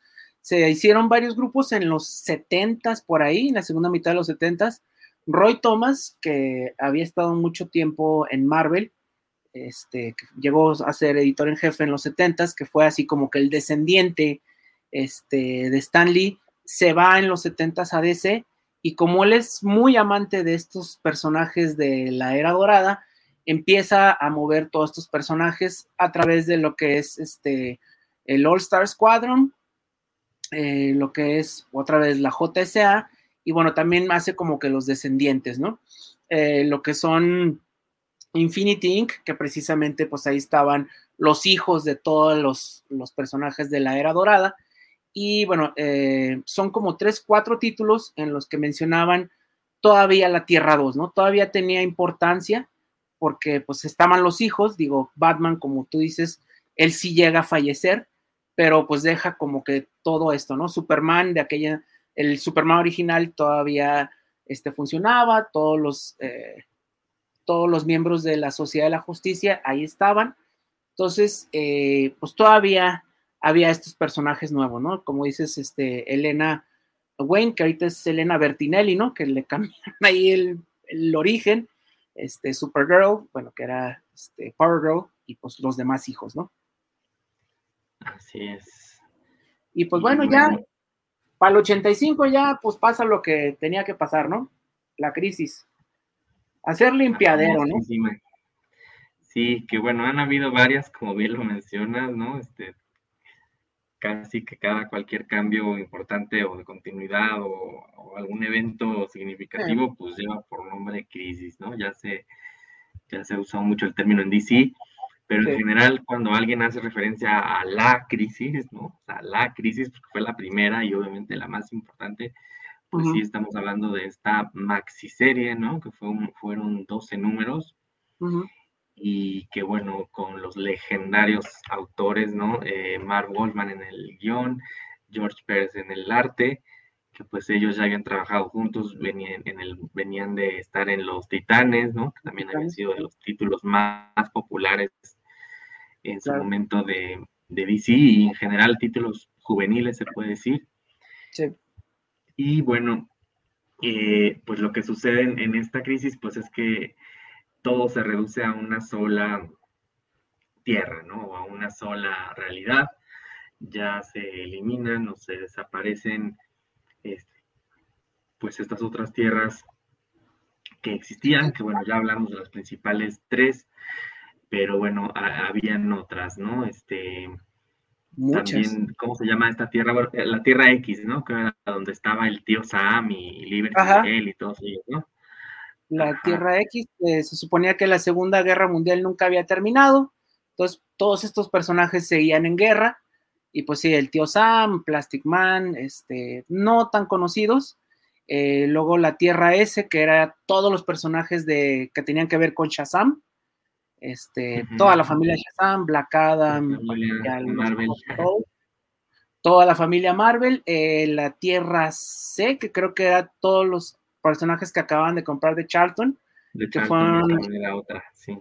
Se hicieron varios grupos en los 70 por ahí, en la segunda mitad de los 70 Roy Thomas, que había estado mucho tiempo en Marvel, este, que llegó a ser editor en jefe en los 70 que fue así como que el descendiente este, de Stan Lee, se va en los 70 a DC y como él es muy amante de estos personajes de la era dorada, empieza a mover todos estos personajes a través de lo que es este el All Star Squadron, eh, lo que es otra vez la JSA, y bueno, también hace como que los descendientes, ¿no? Eh, lo que son Infinity Inc., que precisamente pues ahí estaban los hijos de todos los, los personajes de la era dorada, y bueno, eh, son como tres, cuatro títulos en los que mencionaban todavía la Tierra 2, ¿no? Todavía tenía importancia porque pues estaban los hijos, digo, Batman, como tú dices, él sí llega a fallecer, pero pues deja como que todo esto, ¿no? Superman de aquella, el Superman original todavía este, funcionaba, todos los, eh, todos los miembros de la Sociedad de la Justicia ahí estaban, entonces, eh, pues todavía había estos personajes nuevos, ¿no? Como dices, este, Elena Wayne, que ahorita es Elena Bertinelli, ¿no? Que le cambian ahí el, origen, este, Supergirl, bueno, que era este, Power Girl, y pues los demás hijos, ¿no? Así es. Y pues bueno, ya para el 85 ya pues pasa lo que tenía que pasar, ¿no? La crisis. Hacer limpiadero, ¿no? Sí, que bueno, han habido varias, como bien lo mencionas, ¿no? Este, casi que cada cualquier cambio importante o de continuidad o, algún evento significativo, pues lleva por nombre crisis, ¿no? Ya se, ya se ha usado mucho el término en DC, pero en general cuando alguien hace referencia a la crisis, ¿no? O sea, la crisis, porque fue la primera y obviamente la más importante, pues sí estamos hablando de esta maxi serie, ¿no? Que fue fueron 12 números y que bueno, con los legendarios autores, ¿no? Eh, Mark Wolfman en el guion, George Pérez en el arte, que pues ellos ya habían trabajado juntos, venían, en el, venían de estar en Los Titanes, ¿no? Que también habían sido de los títulos más, populares en su momento de, de, DC y en general títulos juveniles, se puede decir. Sí. Y bueno, eh, pues lo que sucede en, en esta crisis, pues es que todo se reduce a una sola tierra, ¿no? O a una sola realidad. Ya se eliminan o se desaparecen este, pues estas otras tierras que existían, que bueno, ya hablamos de las principales tres, pero bueno, habían otras, ¿no? Este, también, ¿cómo se llama esta tierra? la Tierra X, ¿no? Que era donde estaba el tío Sam y Liberty y todos ellos, ¿no? la Tierra X, se suponía que la Segunda Guerra Mundial nunca había terminado, entonces todos estos personajes seguían en guerra, y pues sí, el tío Sam, Plastic Man, este, no tan conocidos, eh, luego la Tierra S, que era todos los personajes de, que tenían que ver con Shazam, este, toda la familia Shazam, Black Adam, Marvel. toda la familia Marvel, eh, la Tierra C, que creo que era todos los personajes que acaban de comprar de Charlton. De que fueron, la otra, sí.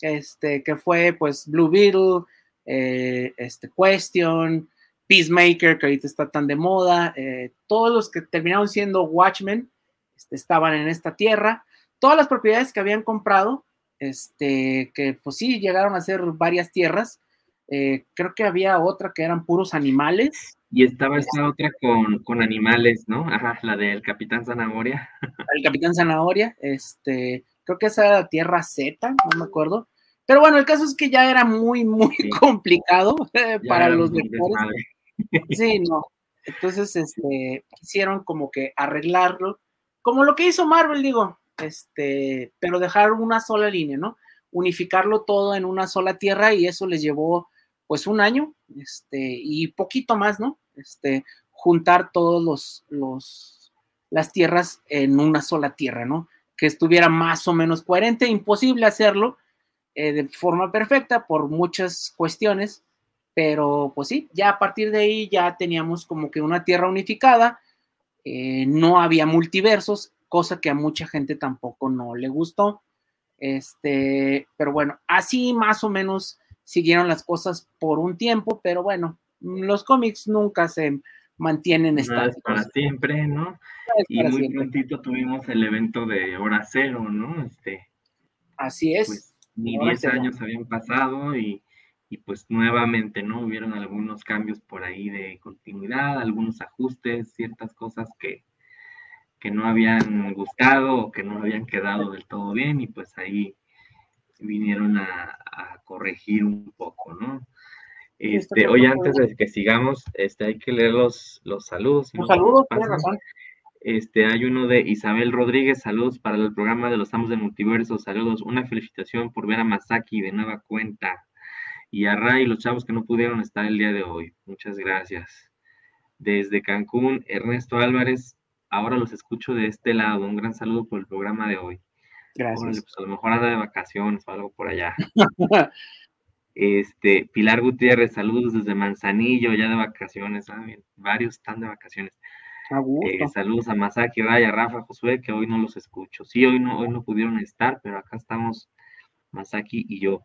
Este, que fue pues Blue Beetle, eh, este, Question, Peacemaker, que ahorita está tan de moda, eh, todos los que terminaron siendo Watchmen este, estaban en esta tierra. Todas las propiedades que habían comprado, este, que pues sí llegaron a ser varias tierras. Eh, creo que había otra que eran puros animales. Y estaba esta otra con, con, animales, ¿no? Ajá, la del Capitán Zanahoria. El Capitán Zanahoria, este, creo que esa era Tierra Z, no me acuerdo. Pero bueno, el caso es que ya era muy, muy complicado eh, para los lectores. Sí, no. Entonces, este, quisieron como que arreglarlo, como lo que hizo Marvel, digo, este, pero dejar una sola línea, ¿no? Unificarlo todo en una sola tierra y eso les llevó pues un año, este, y poquito más, ¿no? Este, juntar todos los, las tierras en una sola tierra, ¿no? Que estuviera más o menos coherente, imposible hacerlo eh, de forma perfecta por muchas cuestiones, pero pues sí, ya a partir de ahí ya teníamos como que una tierra unificada, eh, no había multiversos, cosa que a mucha gente tampoco no le gustó, este, pero bueno, así más o menos siguieron las cosas por un tiempo, pero bueno, los cómics nunca se mantienen estáticos. para siempre, ¿no? y muy prontito tuvimos el evento de Hora Cero, ¿no? Este, Así es. Pues, ni 10 años habían pasado y, y, pues nuevamente, ¿no? Hubieron algunos cambios por ahí de continuidad, algunos ajustes, ciertas cosas que, que no habían gustado o que no habían quedado del todo bien y pues ahí vinieron a, corregir un poco, ¿no? Este, oye, antes de que sigamos, este, hay que leer los, los saludos. Los saludos, razón. Este, hay uno de Isabel Rodríguez, saludos para el programa de los Amos del Multiverso, saludos, una felicitación por ver a Masaki de nueva cuenta y a Ray los chavos que no pudieron estar el día de hoy. Muchas gracias. Desde Cancún, Ernesto Álvarez, ahora los escucho de este lado. Un gran saludo por el programa de hoy. Gracias. Pues, a lo mejor anda de vacaciones o algo por allá. este, Pilar Gutiérrez, saludos desde Manzanillo, ya de vacaciones. Ah, varios están de vacaciones. Eh, saludos a Masaki, Raya, Rafa, Josué, que hoy no los escucho. Sí, hoy no, hoy no pudieron estar, pero acá estamos Masaki y yo.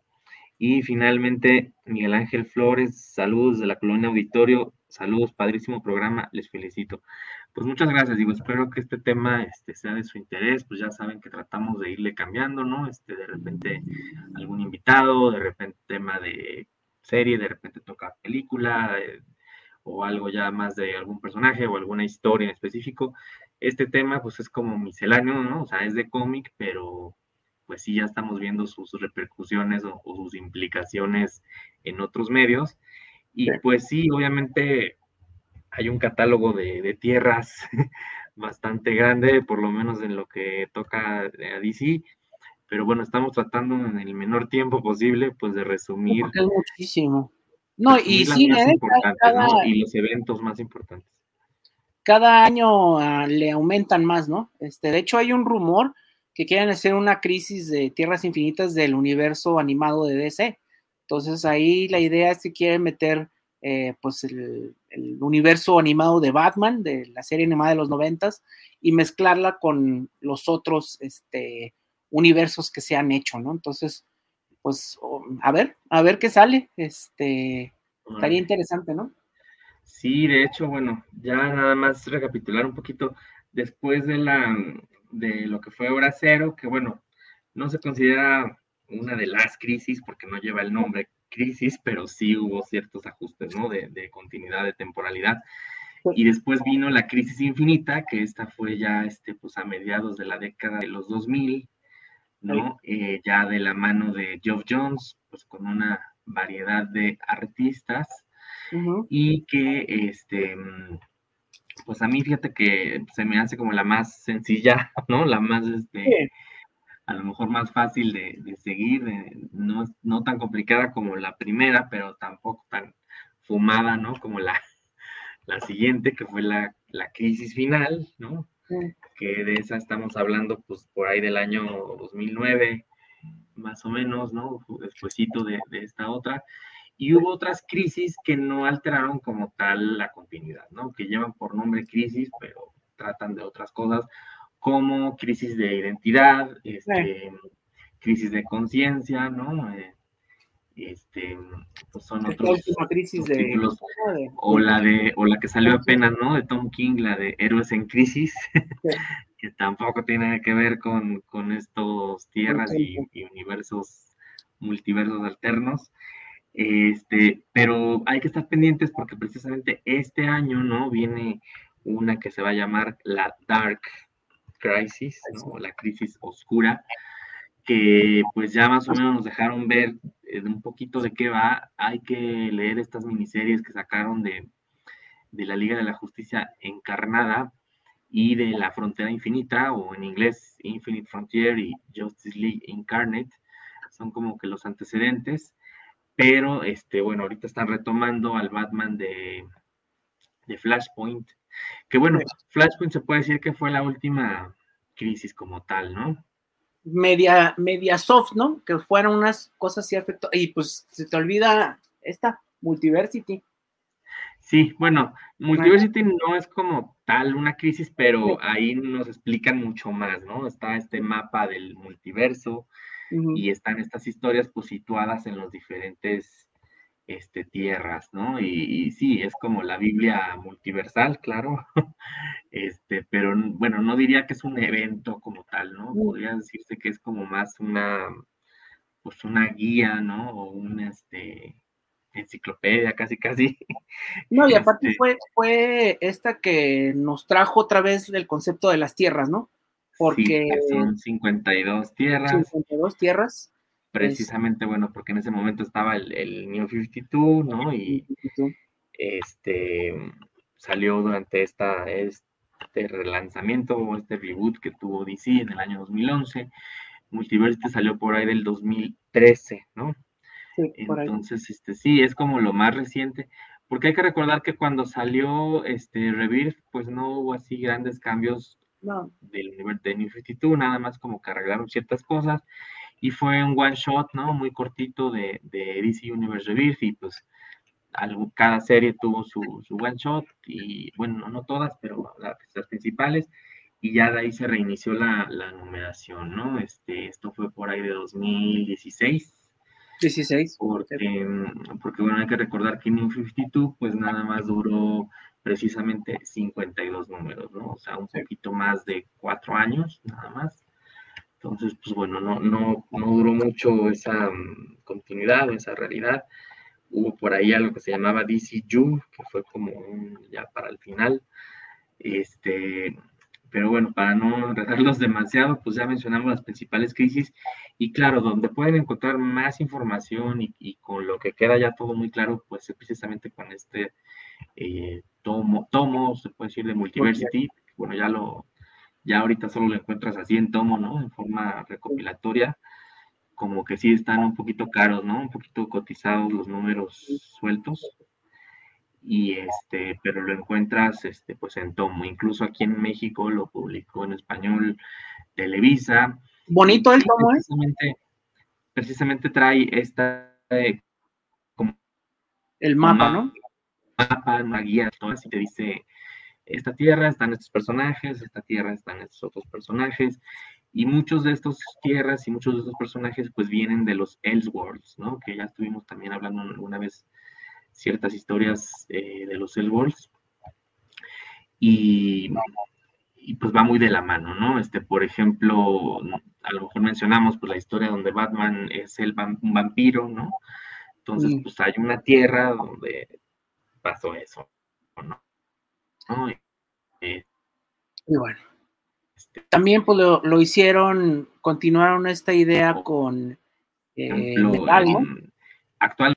Y finalmente, Miguel Ángel Flores, saludos de la colonia Auditorio, saludos, padrísimo programa, les felicito. Pues muchas gracias, digo, espero que este tema este, sea de su interés, pues ya saben que tratamos de irle cambiando, ¿no? Este, de repente algún invitado, de repente tema de serie, de repente toca película, eh, o algo ya más de algún personaje o alguna historia en específico. Este tema pues es como misceláneo, ¿no? O sea, es de cómic, pero pues sí ya estamos viendo sus repercusiones o, sus implicaciones en otros medios. Y pues sí, obviamente hay un catálogo de, tierras bastante grande, por lo menos en lo que toca a DC, pero bueno, estamos tratando en el menor tiempo posible, pues de resumir. es muchísimo. No, y sí, ¿eh? y los eventos más importantes. Cada año ah, le aumentan más, ¿no? Este, de hecho, hay un rumor que quieren hacer una crisis de tierras infinitas del universo animado de DC. Entonces ahí la idea es que quieren meter eh, pues el, universo animado de Batman, de la serie animada de los noventas, y mezclarla con los otros este, universos que se han hecho, ¿no? Entonces, pues a ver, a ver qué sale. Este, estaría interesante, ¿no? Sí, de hecho, bueno, ya nada más recapitular un poquito después de la de lo que fue Hora Cero, que bueno, no se considera una de las crisis porque no lleva el nombre crisis, pero sí hubo ciertos ajustes, ¿no? De, de continuidad, de temporalidad. Y después vino la crisis infinita, que esta fue ya, este, pues a mediados de la década de los 2000, ¿no? Eh, ya de la mano de Geoff Jones, pues con una variedad de artistas y que, este, pues a mí fíjate que se me hace como la más sencilla, ¿no? La más, este, a lo mejor más fácil de, seguir, no, no tan complicada como la primera, pero tampoco tan fumada, ¿no? Como la, la siguiente, que fue la, crisis final, ¿no? Que de esa estamos hablando, pues, por ahí del año 2009, más o menos, ¿no? Despuésito de, de esta otra y hubo otras crisis que no alteraron como tal la continuidad, ¿no? Que llevan por nombre crisis, pero tratan de otras cosas, como crisis de identidad, este, crisis de conciencia, ¿no? Eh, este, pues son otros crisis de, o la de o la que salió apenas, ¿no? De Tom King, la de Héroes en Crisis, que tampoco tiene que ver con, con estos tierras y, y, universos, multiversos alternos. Este, pero hay que estar pendientes porque precisamente este año, ¿no? Viene una que se va a llamar la Dark Crisis, ¿no? la crisis oscura, que pues ya más o menos nos dejaron ver eh, un poquito de qué va. Hay que leer estas miniseries que sacaron de, de la Liga de la Justicia Encarnada y de la Frontera Infinita, o en inglés Infinite Frontier y Justice League Incarnate, son como que los antecedentes, pero este, bueno, ahorita están retomando al Batman de, de Flashpoint, que bueno, Flashpoint se puede decir que fue la última crisis como tal, ¿no? Media, media soft, ¿no? Que fueron unas cosas así afectó. Y pues se te olvida esta, Multiversity. Sí, bueno, Multiversity no es como tal una crisis, pero ahí nos explican mucho más, ¿no? Está este mapa del multiverso, y están estas historias pues situadas en los diferentes este, tierras, ¿no? Y, sí, es como la Biblia multiversal, claro, este, pero bueno, no diría que es un evento como tal, ¿no? Podría decirse que es como más una, pues una guía, ¿no? O una, este, enciclopedia, casi, casi. No, y aparte este fue, fue esta que nos trajo otra vez el concepto de las tierras, ¿no? Porque son 52 tierras. 52 tierras. Precisamente, bueno, porque en ese momento estaba el, el New 52, ¿no? Y este salió durante esta, este relanzamiento o este reboot que tuvo DC en el año 2011. Multiversity salió por ahí del 2013, ¿no? Entonces, este sí, es como lo más reciente, porque hay que recordar que cuando salió este Rebirth, pues no hubo así grandes cambios del nivel de New 52, nada más como que arreglaron ciertas cosas y fue un one shot, ¿no? Muy cortito de, de DC Universe Rebirth y pues cada serie tuvo su, su, one shot y bueno, no todas, pero las, principales y ya de ahí se reinició la, la, numeración, ¿no? Este, esto fue por ahí de 2016. 16. Porque, porque bueno, hay que recordar que New 52 pues nada más duró precisamente 52 números, ¿no? O sea, un poquito más de cuatro años, nada más. Entonces, pues bueno, no, no, no duró mucho esa mm, continuidad, esa realidad. Hubo por ahí algo que se llamaba DCU, que fue como ya para el final. Este, pero bueno, para no enredarlos demasiado, pues ya mencionamos las principales crisis y claro, donde pueden encontrar más información y, con lo que queda ya todo muy claro, pues es precisamente con este eh, tomo, tomo, se puede decir de Multiversity, bueno, ya lo, ya ahorita solo lo encuentras así en tomo, ¿no? En forma recopilatoria, como que sí están un poquito caros, ¿no? Un poquito cotizados los números sueltos. Y este, pero lo encuentras este, pues en tomo. Incluso aquí en México lo publicó en español Televisa. Bonito el tomo, ¿eh? precisamente, trae esta eh, como el mapa, ¿no? Mapa, una guía, todo así te dice esta tierra están estos personajes, esta tierra están estos otros personajes, y muchos de estos tierras y muchos de estos personajes pues vienen de los Elseworlds, ¿no? Que ya estuvimos también hablando alguna vez ciertas historias eh, de los Elseworlds. Y, y, pues va muy de la mano, ¿no? Este, por ejemplo, a lo mejor mencionamos pues la historia donde Batman es el un vampiro, ¿no? Entonces, pues hay una tierra donde pasó eso, ¿no? Y, bueno. Este, También pues lo, hicieron, continuaron esta idea con eh, metal, Actual.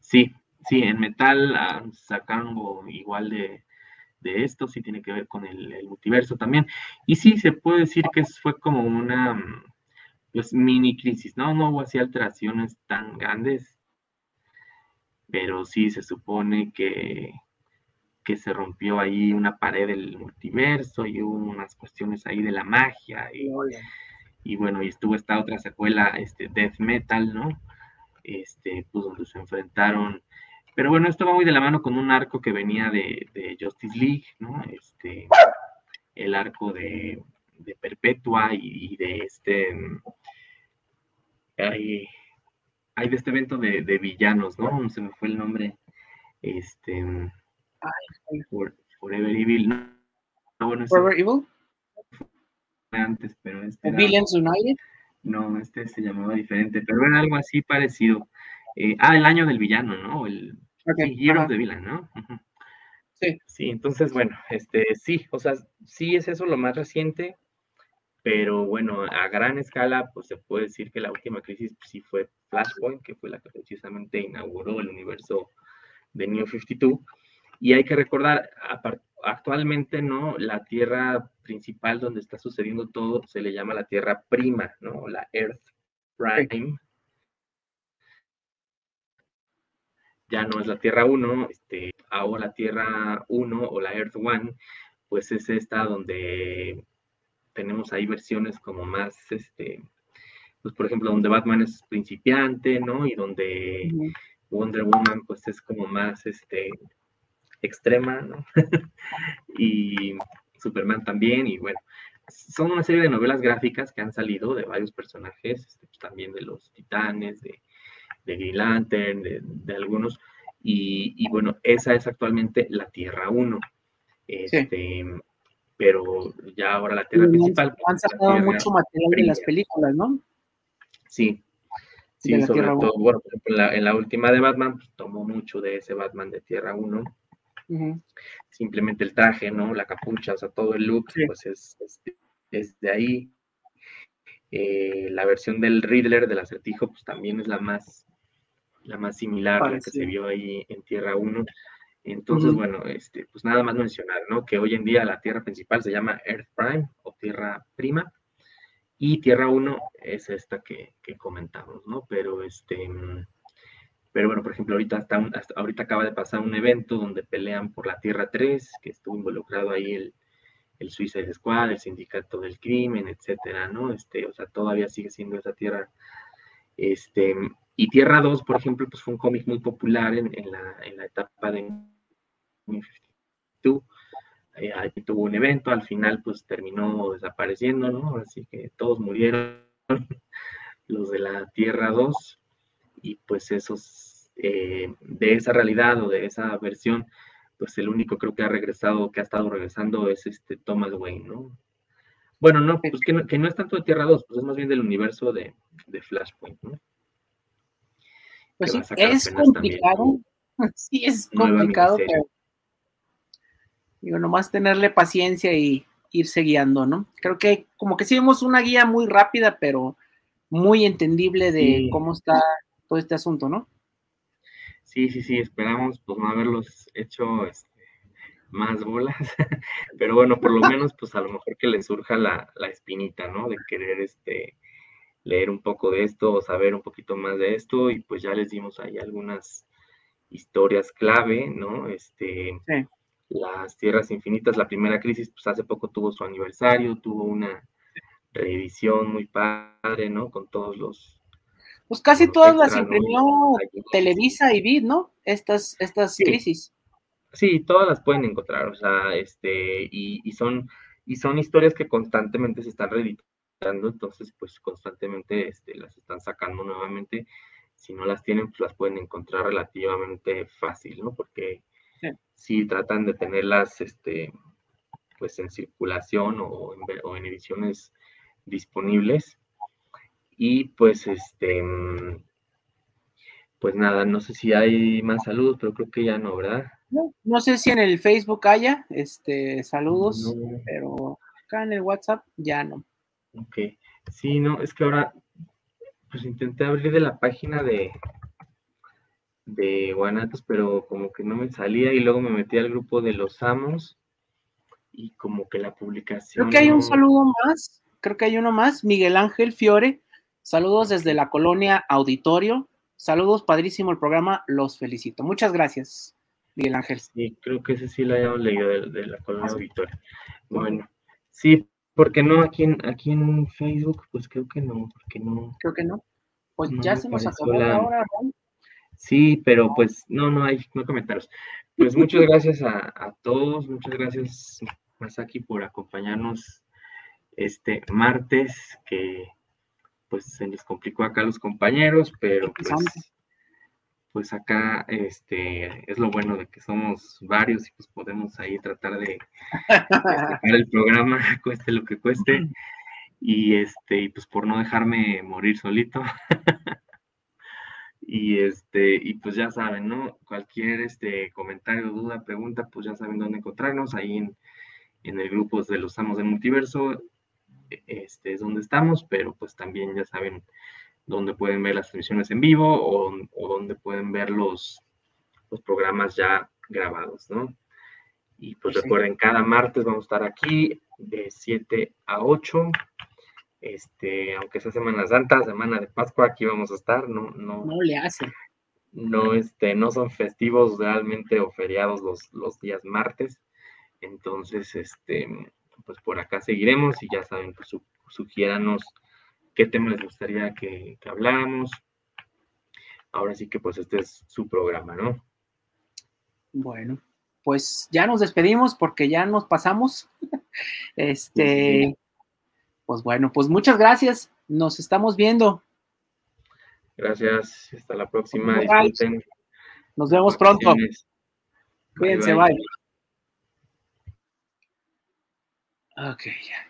Sí, sí, en metal ah, sacaron igual de, esto, sí tiene que ver con el, multiverso también. Y sí, se puede decir que fue como una pues mini crisis, ¿no? No hubo así alteraciones tan grandes, pero sí se supone que, que se rompió ahí una pared del multiverso y hubo unas cuestiones ahí de la magia y, y bueno, y estuvo esta otra secuela, este, Death Metal, ¿no? Este, pues donde se enfrentaron, pero bueno, esto va muy de la mano con un arco que venía de, de Justice League, ¿no? Este, el arco de, de Perpetua y, de este, hay de este evento de, villanos, ¿no? Se me fue el nombre. Este. Forever Evil, ¿no? Forever Evil. Antes, pero este. Villains United. No, este se llamaba diferente, pero era algo así parecido. Eh, ah, el año del villano, ¿no? El okay. Of the Villain, ¿no? Sí. Sí, entonces, bueno, este, sí, o sea, sí es eso lo más reciente pero bueno, a gran escala, pues se puede decir que la última crisis pues, sí fue Flashpoint, que fue la que precisamente inauguró el universo de New 52. Y hay que recordar, actualmente, ¿no? La Tierra principal donde está sucediendo todo se le llama la Tierra prima, ¿no? La Earth Prime. Ya no es la Tierra 1, este, ahora la Tierra 1 o la Earth 1, pues es esta donde tenemos ahí versiones como más, este, pues por ejemplo, donde Batman es principiante, ¿no? Y donde Wonder Woman pues es como más, este, extrema, ¿no? y Superman también, y bueno, son una serie de novelas gráficas que han salido de varios personajes, este, pues, también de los titanes, de, de Green Lantern, de, algunos, y, bueno, esa es actualmente la Tierra 1. Este, Pero ya ahora la Tierra principal. Han sacado mucho material de las películas, ¿no? Sí, Sí, sobre todo, bueno, por ejemplo, en la, última de Batman, pues, tomó mucho de ese Batman de Tierra 1. Simplemente el traje, ¿no? La capucha, o sea, todo el look, pues es, es, de ahí. Eh, la versión del Riddler del acertijo, pues también es la más, la más similar a la que se vio ahí en Tierra 1. Entonces, bueno, este, pues nada más mencionar, ¿no? Que hoy en día la Tierra principal se llama Earth Prime o Tierra Prima y Tierra 1 es esta que, comentamos, ¿no? Pero este, pero bueno, por ejemplo, ahorita, hasta, ahorita acaba de pasar un evento donde pelean por la Tierra 3, que estuvo involucrado ahí el, el Suicide Squad, el Sindicato del Crimen, etcétera, ¿no? Este, o sea, todavía sigue siendo esa tierra. Este, y Tierra 2, por ejemplo, pues fue un cómic muy popular en, la, en la etapa de 52 eh, ahí tuvo un evento, al final pues terminó desapareciendo, ¿no? Así que todos murieron, los de la Tierra 2, y pues esos, eh, de esa realidad o de esa versión, pues el único creo que ha regresado, que ha estado regresando es este Thomas Wayne, ¿no? Bueno, no, pues que no, que no es tanto de Tierra 2, pues es más bien del universo de, de Flashpoint, ¿no? Pues sí, es complicado, sí es complicado, pero Digo, nomás tenerle paciencia y irse guiando, ¿no? Creo que como que sí vemos una guía muy rápida, pero muy entendible de cómo está todo este asunto, ¿no? Sí, sí, sí, esperamos pues no haberlos hecho este, más bolas, pero bueno, por lo menos pues a lo mejor que les surja la, la, espinita, ¿no? De querer este leer un poco de esto o saber un poquito más de esto y pues ya les dimos ahí algunas historias clave, ¿no? Este, sí las Tierras Infinitas, la primera crisis, pues hace poco tuvo su aniversario, tuvo una reedición muy padre, ¿no? Con todos los... Pues casi todas las imprimió Televisa y Vid, ¿no? Estas, estas crisis. Sí, todas las pueden encontrar, o sea, este, y, y, son, y son historias que constantemente se están reeditando, entonces, pues constantemente este, las están sacando nuevamente. Si no las tienen, pues las pueden encontrar relativamente fácil, ¿no? Porque si tratan de tenerlas este, pues en circulación o en, ediciones disponibles. Y pues este pues nada, no sé si hay más saludos, pero creo que ya no, ¿verdad? No, sé si en el Facebook haya este saludos, pero acá en el WhatsApp ya no. Ok. Sí, no, es que ahora pues intenté abrir de la página de, de Guanatos, pero como que no me salía y luego me metí al grupo de los amos y como que la publicación. Creo que hay un saludo más, creo que hay uno más, Miguel Ángel Fiore, saludos desde la colonia Auditorio, saludos, padrísimo el programa, los felicito. Muchas gracias, Miguel Ángel. Sí, creo que ese sí lo hayamos leído de, la colonia Auditorio. Bueno, sí, porque no aquí en, aquí en Facebook, pues creo que no, porque no. Creo que no. Pues ya se nos acabó la hora, Sí, pero pues no, no hay, no comentarios. Pues muchas gracias a, todos, muchas gracias Masaki por acompañarnos este martes, que pues se les complicó acá a los compañeros, pero pues, pues acá este es lo bueno de que somos varios y pues podemos ahí tratar de, de el programa, cueste lo que cueste. Y este, y pues por no dejarme morir solito. Y este, y pues ya saben, ¿no? Cualquier este comentario, duda, pregunta, pues ya saben dónde encontrarnos, ahí en, el grupo de los amos del multiverso, e, este es donde estamos, pero pues también ya saben dónde pueden ver las transmisiones en vivo o, o dónde pueden ver los, los programas ya grabados, ¿no? Y pues recuerden, cada martes vamos a estar aquí de 7 a 8 este, aunque sea Semana Santa, Semana de Pascua, aquí vamos a estar, no, no, no le hace. No, este, no son festivos realmente o feriados los, los días martes. Entonces, este, pues por acá seguiremos y ya saben, pues su, sugiéranos qué tema les gustaría que, que habláramos. Ahora sí que pues este es su programa, ¿no? Bueno, pues ya nos despedimos porque ya nos pasamos. Este, Pues bueno, pues muchas gracias. Nos estamos viendo. Gracias. Hasta la próxima. Disfruten. Nos vemos pronto. Cuídense, bye. bye. Ok, ya.